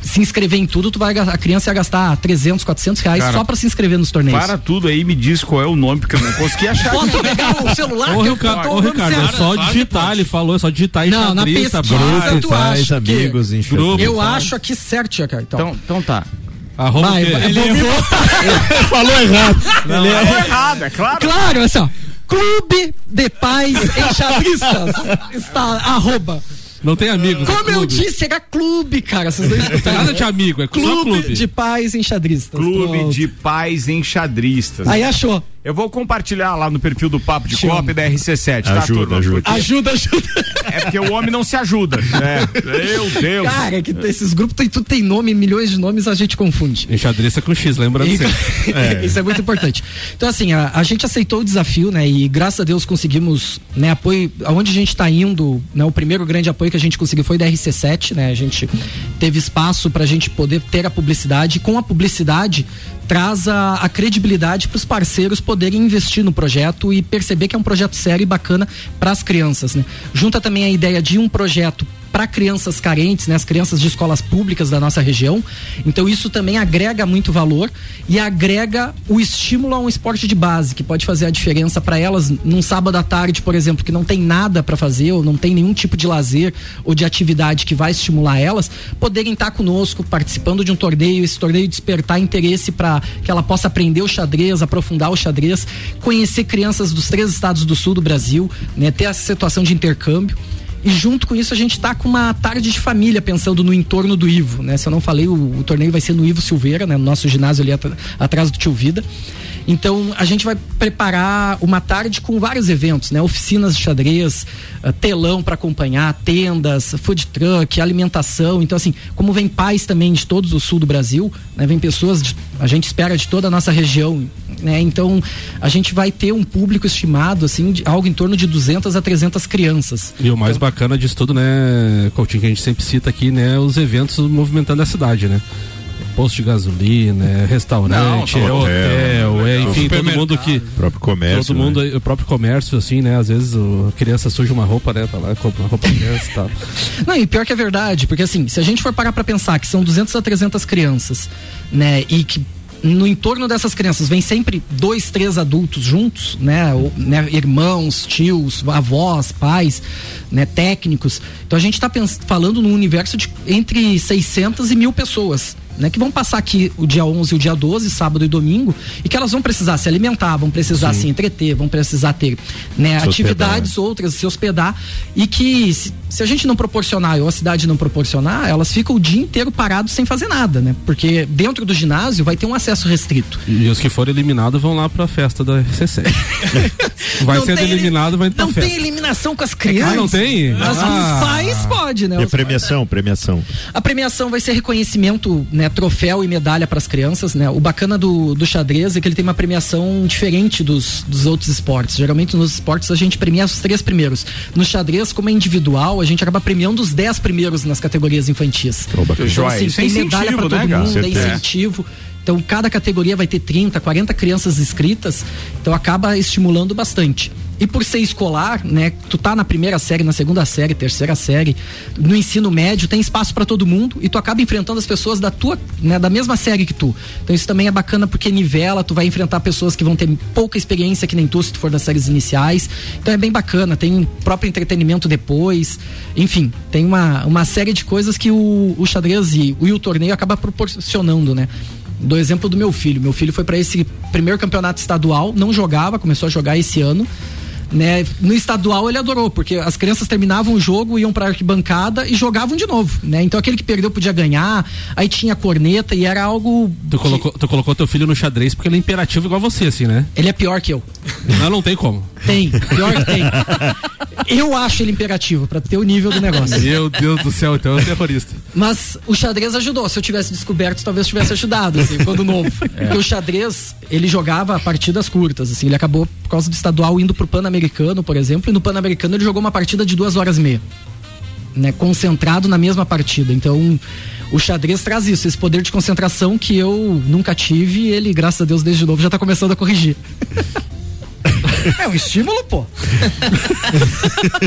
se inscrever em tudo, tu vai, a criança ia gastar 300, 400 reais Cara, só para se inscrever nos torneios. Para tudo aí e me diz qual é o nome, porque eu não consegui achar. Posso pegar o celular? Ô, que eu Ricardo, tô ô, Ricardo, é só digitar, ele falou, é só digitar Não, na pesquisa bruto, tu acha que- amigos. Eu acho aqui certo, cara. Então, Então, então tá. Arroba vai, Ele eu vou- Falou errado. Não, é errado, é claro. Claro, assim, ó. Clube de Pais Enxadristas. Está, arroba. Não tem amigos, é Como eu clube. disse, era clube, cara. Vocês dois Não tem nada de amigo, é Clube, clube. de Pais Enxadristas. Clube Pronto. de Pais Enxadristas. Aí achou. Eu vou compartilhar lá no perfil do Papo de. Copa e da RC7, tá, Ajuda, turma? ajuda. Ajuda, ajuda. É porque o homem não se ajuda. né? Meu Deus. Cara, é que esses grupos tem, tudo tem nome, milhões de nomes, a gente confunde. Enxadrista com X, lembrando E- sempre. Isso é muito importante. Então, assim, a, a gente aceitou o desafio, né? E graças a Deus conseguimos, né, apoio. Aonde a gente está indo, né? O primeiro grande apoio que a gente conseguiu foi da RC7, né? A gente teve espaço para a gente poder ter a publicidade. E com a publicidade, traz a, a credibilidade para os parceiros poderem investir no projeto e perceber que é um projeto sério e bacana para as crianças, né? Junta também a ideia de um projeto para crianças carentes, né, as crianças de escolas públicas da nossa região. Então isso também agrega muito valor e agrega o estímulo a um esporte de base que pode fazer a diferença para elas num sábado à tarde, por exemplo, que não tem nada para fazer ou não tem nenhum tipo de lazer ou de atividade que vai estimular elas, poderem estar conosco participando de um torneio, esse torneio despertar interesse para que ela possa aprender o xadrez, aprofundar o xadrez, conhecer crianças dos três estados do sul do Brasil, né, ter essa situação de intercâmbio. E junto com isso a gente está com uma tarde de família pensando no entorno do Ivo, né? Se eu não falei, o, o torneio vai ser no Ivo Silveira, né? No nosso ginásio ali at atrás do Tio Vida. Então a gente vai preparar uma tarde com vários eventos, né? Oficinas de xadrez, uh, telão para acompanhar, tendas, food truck, alimentação. Então assim, como vem pais também de todos o sul do Brasil, né? Vem pessoas, de, a gente espera de toda a nossa região, né? Então a gente vai ter um público estimado assim de algo em torno de 200 a 300 crianças. E o mais então, bacana disso tudo, né, Coutinho, que a gente sempre cita aqui, né, os eventos movimentando a cidade, né? Posto de gasolina, é restaurante, não, é hotel, é, enfim, todo mundo que. próprio comércio. Todo mundo, né? o próprio comércio, assim, né? Às vezes a criança suja uma roupa, né? Tá lá, compra uma roupa criança e tal. Não, e pior que é verdade, porque assim, se a gente for parar pra pensar que são 200 a 300 crianças, né? E que no entorno dessas crianças vem sempre dois, três adultos juntos, né? Ou, né? Irmãos, tios, avós, pais, né? Técnicos. Então a gente está falando num universo de entre 600 e mil pessoas né, que vão passar aqui o dia 11 e o dia 12, sábado e domingo, e que elas vão precisar se alimentar, vão precisar Sim. se entreter, vão precisar ter né, atividades hospedar. outras, se hospedar, e que se, se, a gente não proporcionar ou a cidade não proporcionar, elas ficam o dia inteiro parados sem fazer nada, né? Porque dentro do ginásio vai ter um acesso restrito. E os que forem eliminados vão lá para a festa da RCC. vai ser eliminado, vai Não tem eliminação com as crianças. Ah, não tem? Mas ah. os pais pode, né? E a premiação, premiação. A premiação vai ser reconhecimento, né? né, troféu e medalha para as crianças, né? O bacana do, do xadrez é que ele tem uma premiação diferente dos, dos outros esportes. Geralmente nos esportes a gente premia os três primeiros. No xadrez, como é individual, a gente acaba premiando os dez primeiros nas categorias infantis. Oh, então, assim, tem medalha para todo né, mundo, é incentivo. Então, cada categoria vai ter 30, 40 crianças inscritas, então acaba estimulando bastante. E por ser escolar, né, tu tá na primeira série, na segunda série, terceira série, no ensino médio tem espaço para todo mundo e tu acaba enfrentando as pessoas da tua, né, da mesma série que tu. Então isso também é bacana porque nivela, tu vai enfrentar pessoas que vão ter pouca experiência que nem tu se tu for das séries iniciais. Então é bem bacana, tem próprio entretenimento depois. Enfim, tem uma, uma série de coisas que o, o xadrez e o, e o torneio acaba proporcionando, né? Do exemplo do meu filho. Meu filho foi para esse primeiro campeonato estadual, não jogava, começou a jogar esse ano né? No estadual ele adorou, porque as crianças terminavam o jogo, iam pra arquibancada e jogavam de novo, né? Então aquele que perdeu podia ganhar, aí tinha corneta e era algo. Tu, que... colocou, tu colocou teu filho no xadrez porque ele é imperativo igual você, assim, né? Ele é pior que eu. Não, não tem como. Tem, pior que tem. Eu acho ele imperativo, para ter o nível do negócio. Meu Deus do céu, então é um terrorista. Mas o xadrez ajudou. Se eu tivesse descoberto, talvez tivesse ajudado, assim, quando novo. É. Porque o xadrez, ele jogava partidas curtas, assim, ele acabou, por causa do estadual, indo pro Pan-Americano, por exemplo, e no Pan-Americano ele jogou uma partida de duas horas e meia. Né, concentrado na mesma partida. Então, o xadrez traz isso, esse poder de concentração que eu nunca tive e ele, graças a Deus, desde novo já está começando a corrigir. É um estímulo, pô.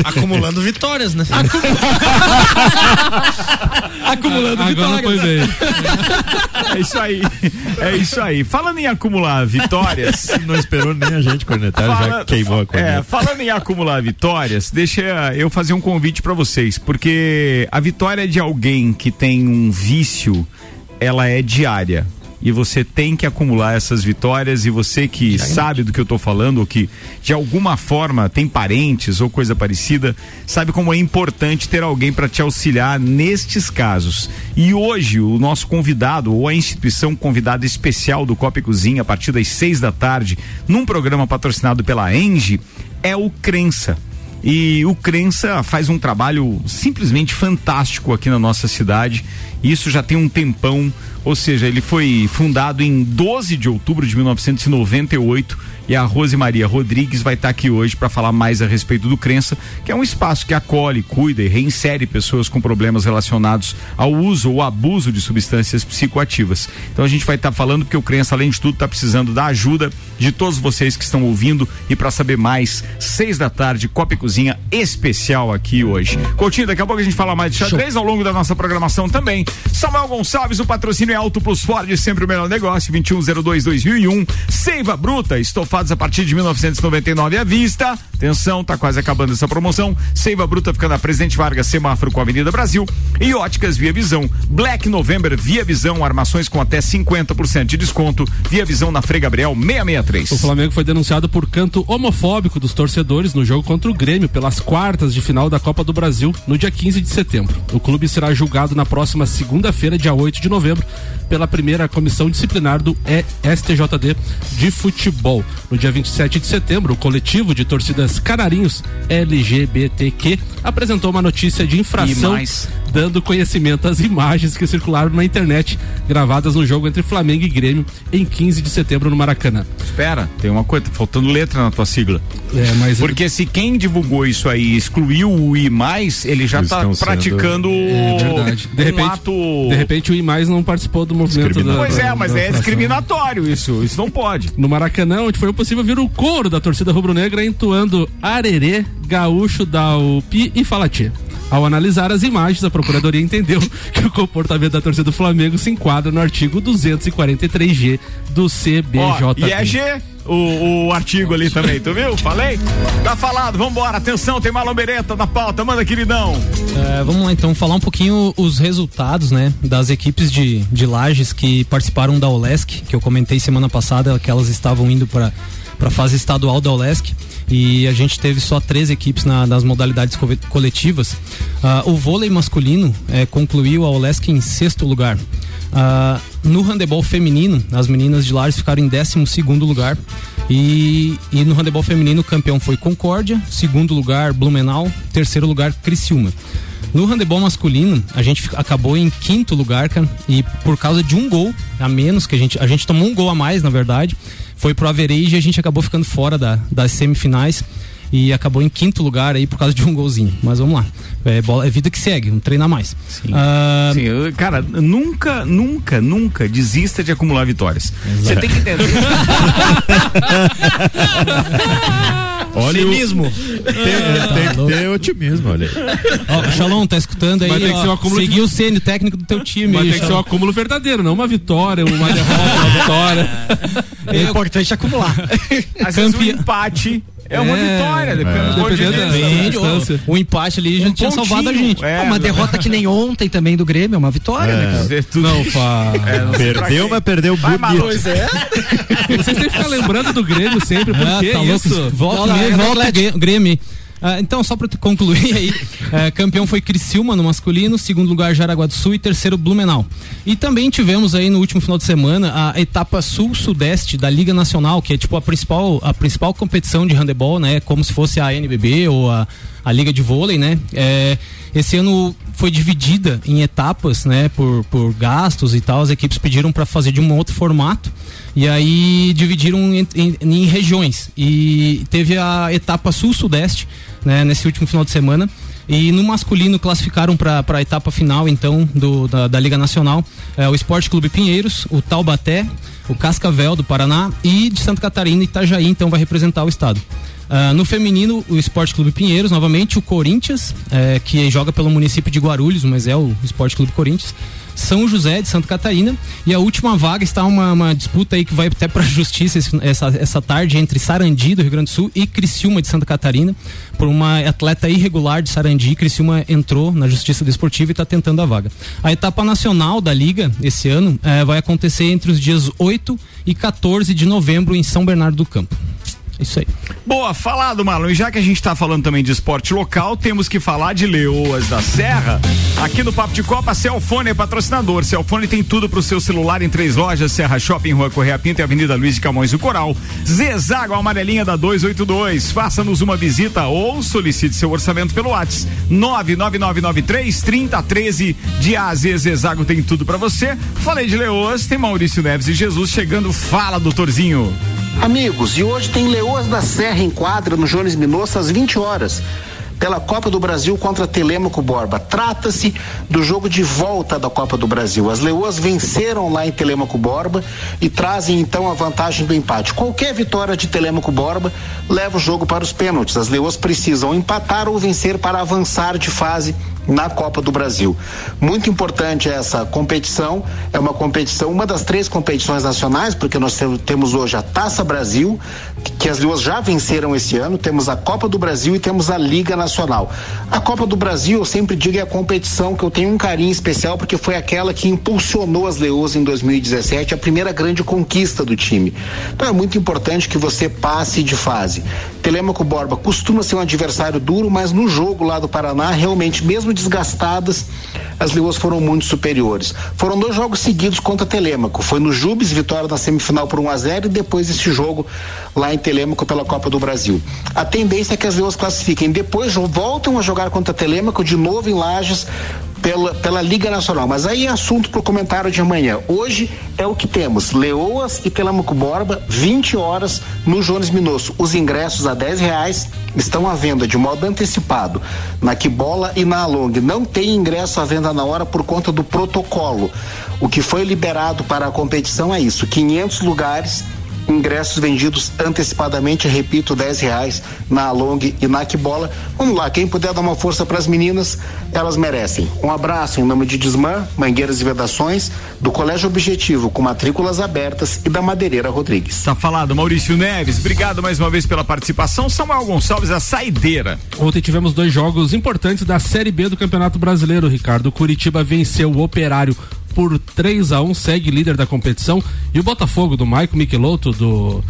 Acumulando vitórias, né? Acumulando Agora vitórias. Foi bem. É isso aí. É isso aí. Falando em acumular vitórias. Não esperou nem a gente cornetar, Fala, já queimou a corneta. É, falando em acumular vitórias, deixa eu fazer um convite para vocês, porque a vitória de alguém que tem um vício, ela é diária e você tem que acumular essas vitórias e você que sabe do que eu estou falando ou que de alguma forma tem parentes ou coisa parecida, sabe como é importante ter alguém para te auxiliar nestes casos. E hoje o nosso convidado ou a instituição convidada especial do Copa e Cozinha a partir das seis da tarde, num programa patrocinado pela Engie, é o Crença. E o Crença faz um trabalho simplesmente fantástico aqui na nossa cidade Isso já tem um tempão, ou seja, ele foi fundado em 12 de outubro de 1998 e a Rose Maria Rodrigues vai estar aqui hoje para falar mais a respeito do Crença, que é um espaço que acolhe, cuida e reinsere pessoas com problemas relacionados ao uso ou abuso de substâncias psicoativas. Então a gente vai estar falando porque o Crença, além de tudo, está precisando da ajuda de todos vocês que estão ouvindo e para saber mais, seis da tarde, Copa e Cozinha especial aqui hoje. Coutinho, daqui a pouco a gente fala mais de xadrez ao longo da nossa programação também. Samuel Gonçalves, o patrocínio é Auto Plus Ford, sempre o melhor negócio, 2102 2001. Seiva Bruta, estofado a partir de 1999 à vista. Atenção, tá quase acabando essa promoção. Seiva Bruta ficando a Presidente Vargas, semáforo com a Avenida Brasil. E óticas Via Visão. Black November Via Visão, armações com até 50% de desconto. Via Visão na Frei Gabriel 663. O Flamengo foi denunciado por canto homofóbico dos torcedores no jogo contra o Grêmio pelas quartas de final da Copa do Brasil no dia 15 de setembro. O clube será julgado na próxima segunda-feira, dia 8 de novembro, pela primeira comissão disciplinar do STJD de futebol. No dia 27 de setembro, o coletivo de torcidas Canarinhos LGBTQ apresentou uma notícia de infração dando conhecimento às imagens que circularam na internet gravadas no jogo entre Flamengo e Grêmio em 15 de setembro no Maracanã. Espera, tem uma coisa, tá faltando letra na tua sigla. É, mas Porque se quem divulgou isso aí excluiu o I mais, ele já Eles tá estão sendo- praticando É verdade. De um repente, ato. de repente o IMAIS não participou do movimento da, Pois é, mas da é discriminatório isso. Isso não pode. No Maracanã, onde foi possível ver o coro da torcida rubro-negra entoando arerê, gaúcho da UPI e falatê. Ao analisar as imagens, a Procuradoria entendeu que o comportamento da torcida do Flamengo se enquadra no artigo 243G do CBJ. E é G o, o artigo ali também, tu viu? Falei? Tá falado, vambora. Atenção, tem malombereta na pauta. Manda, queridão. É, vamos lá então falar um pouquinho os resultados, né, das equipes de, de Lages que participaram da Olesc, que eu comentei semana passada que elas estavam indo para para a fase estadual da Olesc e a gente teve só três equipes na- nas modalidades co- coletivas. Ah, o vôlei masculino eh, concluiu a Olesc em sexto lugar. Ah, no handebol feminino, as meninas de Lages ficaram em 12 segundo lugar. E, e no handebol feminino, o campeão foi Concórdia, segundo lugar Blumenau, terceiro lugar Criciúma. No handebol masculino, a gente acabou em quinto lugar, cara, e por causa de um gol a menos, que a gente, a gente tomou um gol a mais, na verdade, foi pro average e a gente acabou ficando fora da, das semifinais e acabou em quinto lugar aí por causa de um golzinho. Mas vamos lá. É, bola, é vida que segue, não treina mais. Ah, Sim, eu- cara, nunca, nunca, nunca desista de acumular vitórias. Você tem que entender. Olha o-. Tem, que ter otimismo, olha aí. Ó, Shalom, tá escutando aí? Mas tem que ser um acúmulo de- Seguir o CN, o técnico do teu time. Mas aí, tem que ser um Shalom. acúmulo verdadeiro, não uma vitória, uma derrota, uma vitória. É importante acumular. Às vezes um empate é uma É, vitória. Depende do de Dependendo da- vista. Depende, distância. o, o empate ali já Um tinha salvado a gente. é, uma derrota que nem ontem também do Grêmio, é uma vitória, né? É, Não. É, pra Perdeu, mas perdeu Vai, bonito. Malu. Vocês têm que ficar lembrando do Grêmio sempre, por Ah, que tá louco? isso? Volta, Volta, mesmo, é volta o Grê- Grêmio. Ah, então, só para concluir aí, eh, campeão foi Criciúma no masculino, segundo lugar Jaraguá do Sul e terceiro Blumenau. E também tivemos aí no último final de semana a etapa sul-sudeste da Liga Nacional, que é tipo a principal, a principal competição de handebol, né? Como se fosse a NBB ou a, a Liga de Vôlei, né? Eh, esse ano foi dividida em etapas, né? Por, por gastos e tal. As equipes pediram para fazer de um outro formato. E aí dividiram em, em- em regiões. E teve a etapa sul-sudeste, né, nesse último final de semana. E no masculino classificaram para a etapa final, então, do, da, da Liga Nacional, é, o Esporte Clube Pinheiros, o Taubaté, o Cascavel do Paraná e de Santa Catarina, Itajaí, então vai representar o estado. Ah, no feminino, o Esporte Clube Pinheiros, novamente, o Corinthians, eh, que joga pelo município de Guarulhos, mas é o Esporte Clube Corinthians. São José de Santa Catarina e a última vaga está uma, uma disputa aí que vai até para a justiça esse- essa, essa tarde entre Sarandi do Rio Grande do Sul e Criciúma de Santa Catarina por uma atleta irregular de Sarandi. Criciúma entrou na justiça desportiva e está tentando a vaga. A etapa nacional da liga esse ano eh, vai acontecer entre os dias 8 e 14 de novembro em São Bernardo do Campo. Isso aí. Boa, falado, Marlon. E já que a gente tá falando também de esporte local, temos que falar de Leoas da Serra. Aqui no Papo de Copa, Celfone é patrocinador. Celfone tem tudo pro seu celular em três lojas: Serra Shopping, Rua Correia Pinto e Avenida Luiz de Camões do Coral. Zezago Amarelinha da 282. Faça-nos uma visita ou solicite seu orçamento pelo WhatsApp. 99993 3013 de AZ Zezago tem tudo pra você. Falei de Leoas, tem Maurício Neves e Jesus chegando. Fala, doutorzinho. Amigos, e hoje tem Leoas da Serra em quadra no Jones Minosso às 20 horas. Pela Copa do Brasil contra Telêmaco Borba. Trata-se do jogo de volta da Copa do Brasil. As Leoas venceram lá em Telêmaco Borba e trazem então a vantagem do empate. Qualquer vitória de Telêmaco Borba leva o jogo para os pênaltis. As Leoas precisam empatar ou vencer para avançar de fase na Copa do Brasil. Muito importante essa competição, é uma competição, uma das três competições nacionais, porque nós temos hoje a Taça Brasil, que as duas já venceram esse ano, temos a Copa do Brasil e temos a Liga Nacional. A Copa do Brasil, eu sempre digo, é a competição que eu tenho um carinho especial, porque foi aquela que impulsionou as Leoas em 2017, a primeira grande conquista do time. Então é muito importante que você passe de fase. Telemaco Borba costuma ser um adversário duro, mas no jogo lá do Paraná, realmente, mesmo desgastadas, as Leoas foram muito superiores. Foram dois jogos seguidos contra Telêmaco. Foi no Jubes, vitória na semifinal por 1 a 0 e depois esse jogo lá em Telêmaco pela Copa do Brasil. A tendência é que as Leoas classifiquem. Depois voltam a jogar contra Telêmaco de novo em Lages pela, pela Liga Nacional. Mas aí é assunto para o comentário de amanhã. Hoje é o que temos: Leoas e Telemaco Borba, 20 horas no Jones Minosso. Os ingressos a 10 reais estão à venda de modo antecipado na Quibola e na Along. Não tem ingresso à venda na hora por conta do protocolo. O que foi liberado para a competição é isso: 500 lugares ingressos vendidos antecipadamente, repito, 10 reais na Along e na Bola. Vamos lá, quem puder dar uma força para as meninas, elas merecem. Um abraço em nome de Desmã, Mangueiras e Vedações, do Colégio Objetivo, com matrículas abertas e da Madeireira Rodrigues. Tá falado, Maurício Neves. Obrigado mais uma vez pela participação. Samuel Gonçalves, a saideira. Ontem tivemos dois jogos importantes da Série B do Campeonato Brasileiro, Ricardo. Curitiba venceu o Operário por 3 a 1 segue líder da competição. E o Botafogo do Maico Michelotto, do,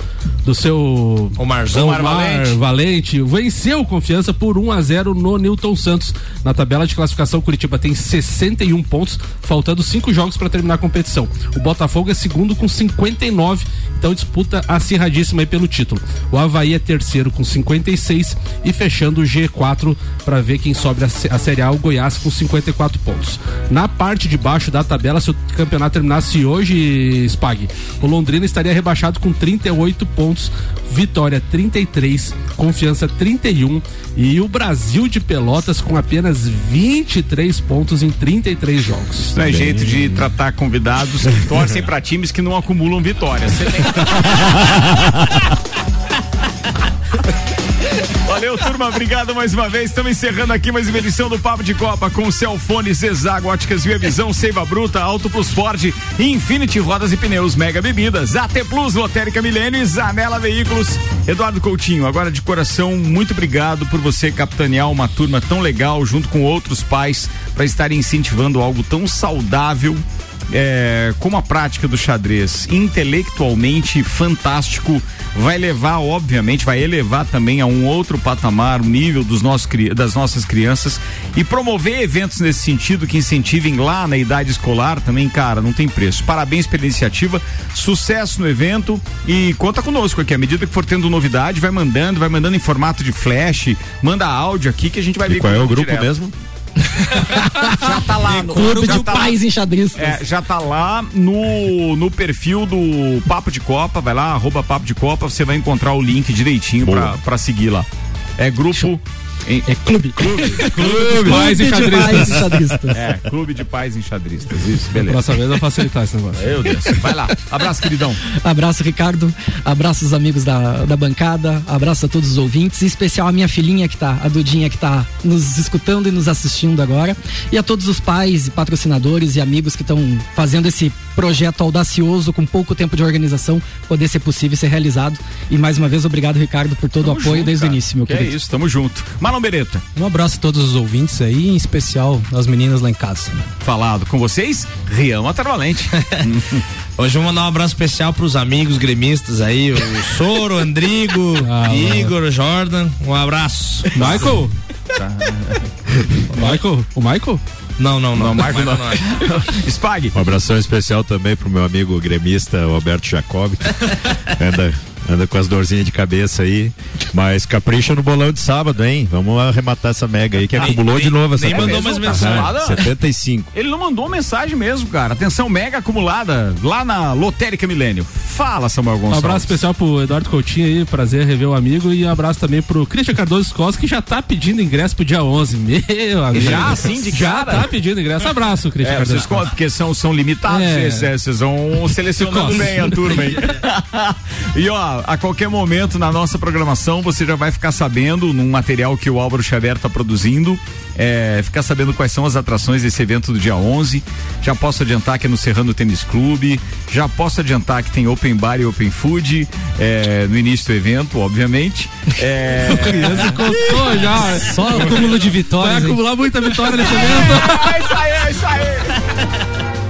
do seu Omarzão, Omar Valente. Valente, venceu confiança por 1 a 0 no Newton Santos. Na tabela de classificação, Curitiba tem 61 pontos, faltando cinco jogos para terminar a competição. O Botafogo é segundo com 59, então disputa acirradíssima aí pelo título. O Havaí é terceiro com 56 e fechando o G4 para ver quem sobe a, a Série A, o Goiás com 54 pontos. Na parte de baixo da tabela, se o campeonato terminasse hoje, Spag, o Londrina estaria rebaixado com 38 pontos, Vitória 33, Confiança 31 e o Brasil de Pelotas com apenas 23 pontos em 33 jogos. Isso não é jeito de tratar convidados que torcem para times que não acumulam vitórias. Valeu, turma. Obrigado mais uma vez. Estamos encerrando aqui mais uma edição do Papo de Copa com Celfone, Zezago, Óticas Via Visão, Seiva Bruta, Auto Plus Ford, Infinity Rodas e Pneus, Mega Bebidas, AT Plus, Lotérica Milênio e Zanela Veículos. Eduardo Coutinho, agora de coração, muito obrigado por você capitanear uma turma tão legal junto com outros pais para estarem incentivando algo tão saudável é, como a prática do xadrez intelectualmente fantástico vai levar, obviamente, vai elevar também a um outro patamar o nível dos nossos, das nossas crianças e promover eventos nesse sentido que incentivem lá na idade escolar também, cara, não tem preço. Parabéns pela iniciativa, sucesso no evento e conta conosco aqui. À medida que for tendo novidade, vai mandando, vai mandando em formato de flash, manda áudio aqui que a gente vai e ver qual é o grupo direto. mesmo? já tá lá no Clube de tá pais enxadristas. É, já tá lá no, no perfil do Papo de Copa, vai lá, arroba Papo de Copa, você vai encontrar o link direitinho pra, pra seguir lá. É grupo. Em, é clube. Clube. Clube de pais de pais enxadristas. enxadristas. É, clube de pais enxadristas. Isso, beleza. Próxima vez vai facilitar esse negócio. Meu Deus. Vai lá. Abraço, queridão. Abraço, Ricardo. Abraço os amigos da, da bancada. Abraço a todos os ouvintes. Em especial a minha filhinha que tá, a Dudinha que tá nos escutando e nos assistindo agora. E a todos os pais e patrocinadores e amigos que estão fazendo esse projeto audacioso com pouco tempo de organização poder ser possível e ser realizado. E mais uma vez, obrigado, Ricardo, por todo Tamo o apoio junto, desde cara. o início, meu que É querido. isso, tamo junto. Marlon Beretta. Um abraço a todos os ouvintes aí, em especial as meninas lá em casa. Falado com vocês, Rian Matarvalente. Hoje vamos mandar um abraço especial pros amigos gremistas aí, o Soro, o Andrigo, Ah, Igor, Jordan. Um abraço. Michael? Michael? O Michael? Não, não, não. Não, Marco não. Spag. Um abração especial também pro meu amigo gremista, o Alberto Jacob, que anda, anda com as dorzinhas de cabeça aí. Mas capricha no bolão de sábado, hein? Vamos arrematar essa mega aí que acumulou nem- de novo essa nem coisa. mandou mais Aham, mensagem. 75. Ele não mandou mensagem mesmo, cara. Atenção mega acumulada lá na Lotérica Milênio. Fala, Samuel Um Gonçalves. abraço especial pro Eduardo Coutinho aí, prazer rever o amigo. E um abraço também pro Christian Cardoso Costa, que já tá pedindo ingresso pro dia 11. Meu amigo. Já, assim, de Já cara? tá pedindo ingresso. Abraço, Christian É, Cardoso vocês contam, porque são, são limitados, É. vocês, é, vocês vão selecionando bem a turma aí. e ó, a qualquer momento na nossa programação você já vai ficar sabendo, num material que o Álvaro Xavier está produzindo, é, ficar sabendo quais são as atrações desse evento do dia 11. Já posso adiantar que é no Serrano Tênis Clube, já posso adiantar que tem Open Bar e Open Food é, no início do evento, obviamente. É, criança encostou já. Só acúmulo de vitórias. Vai acumular muita vitória nesse evento. é isso aí, é isso aí.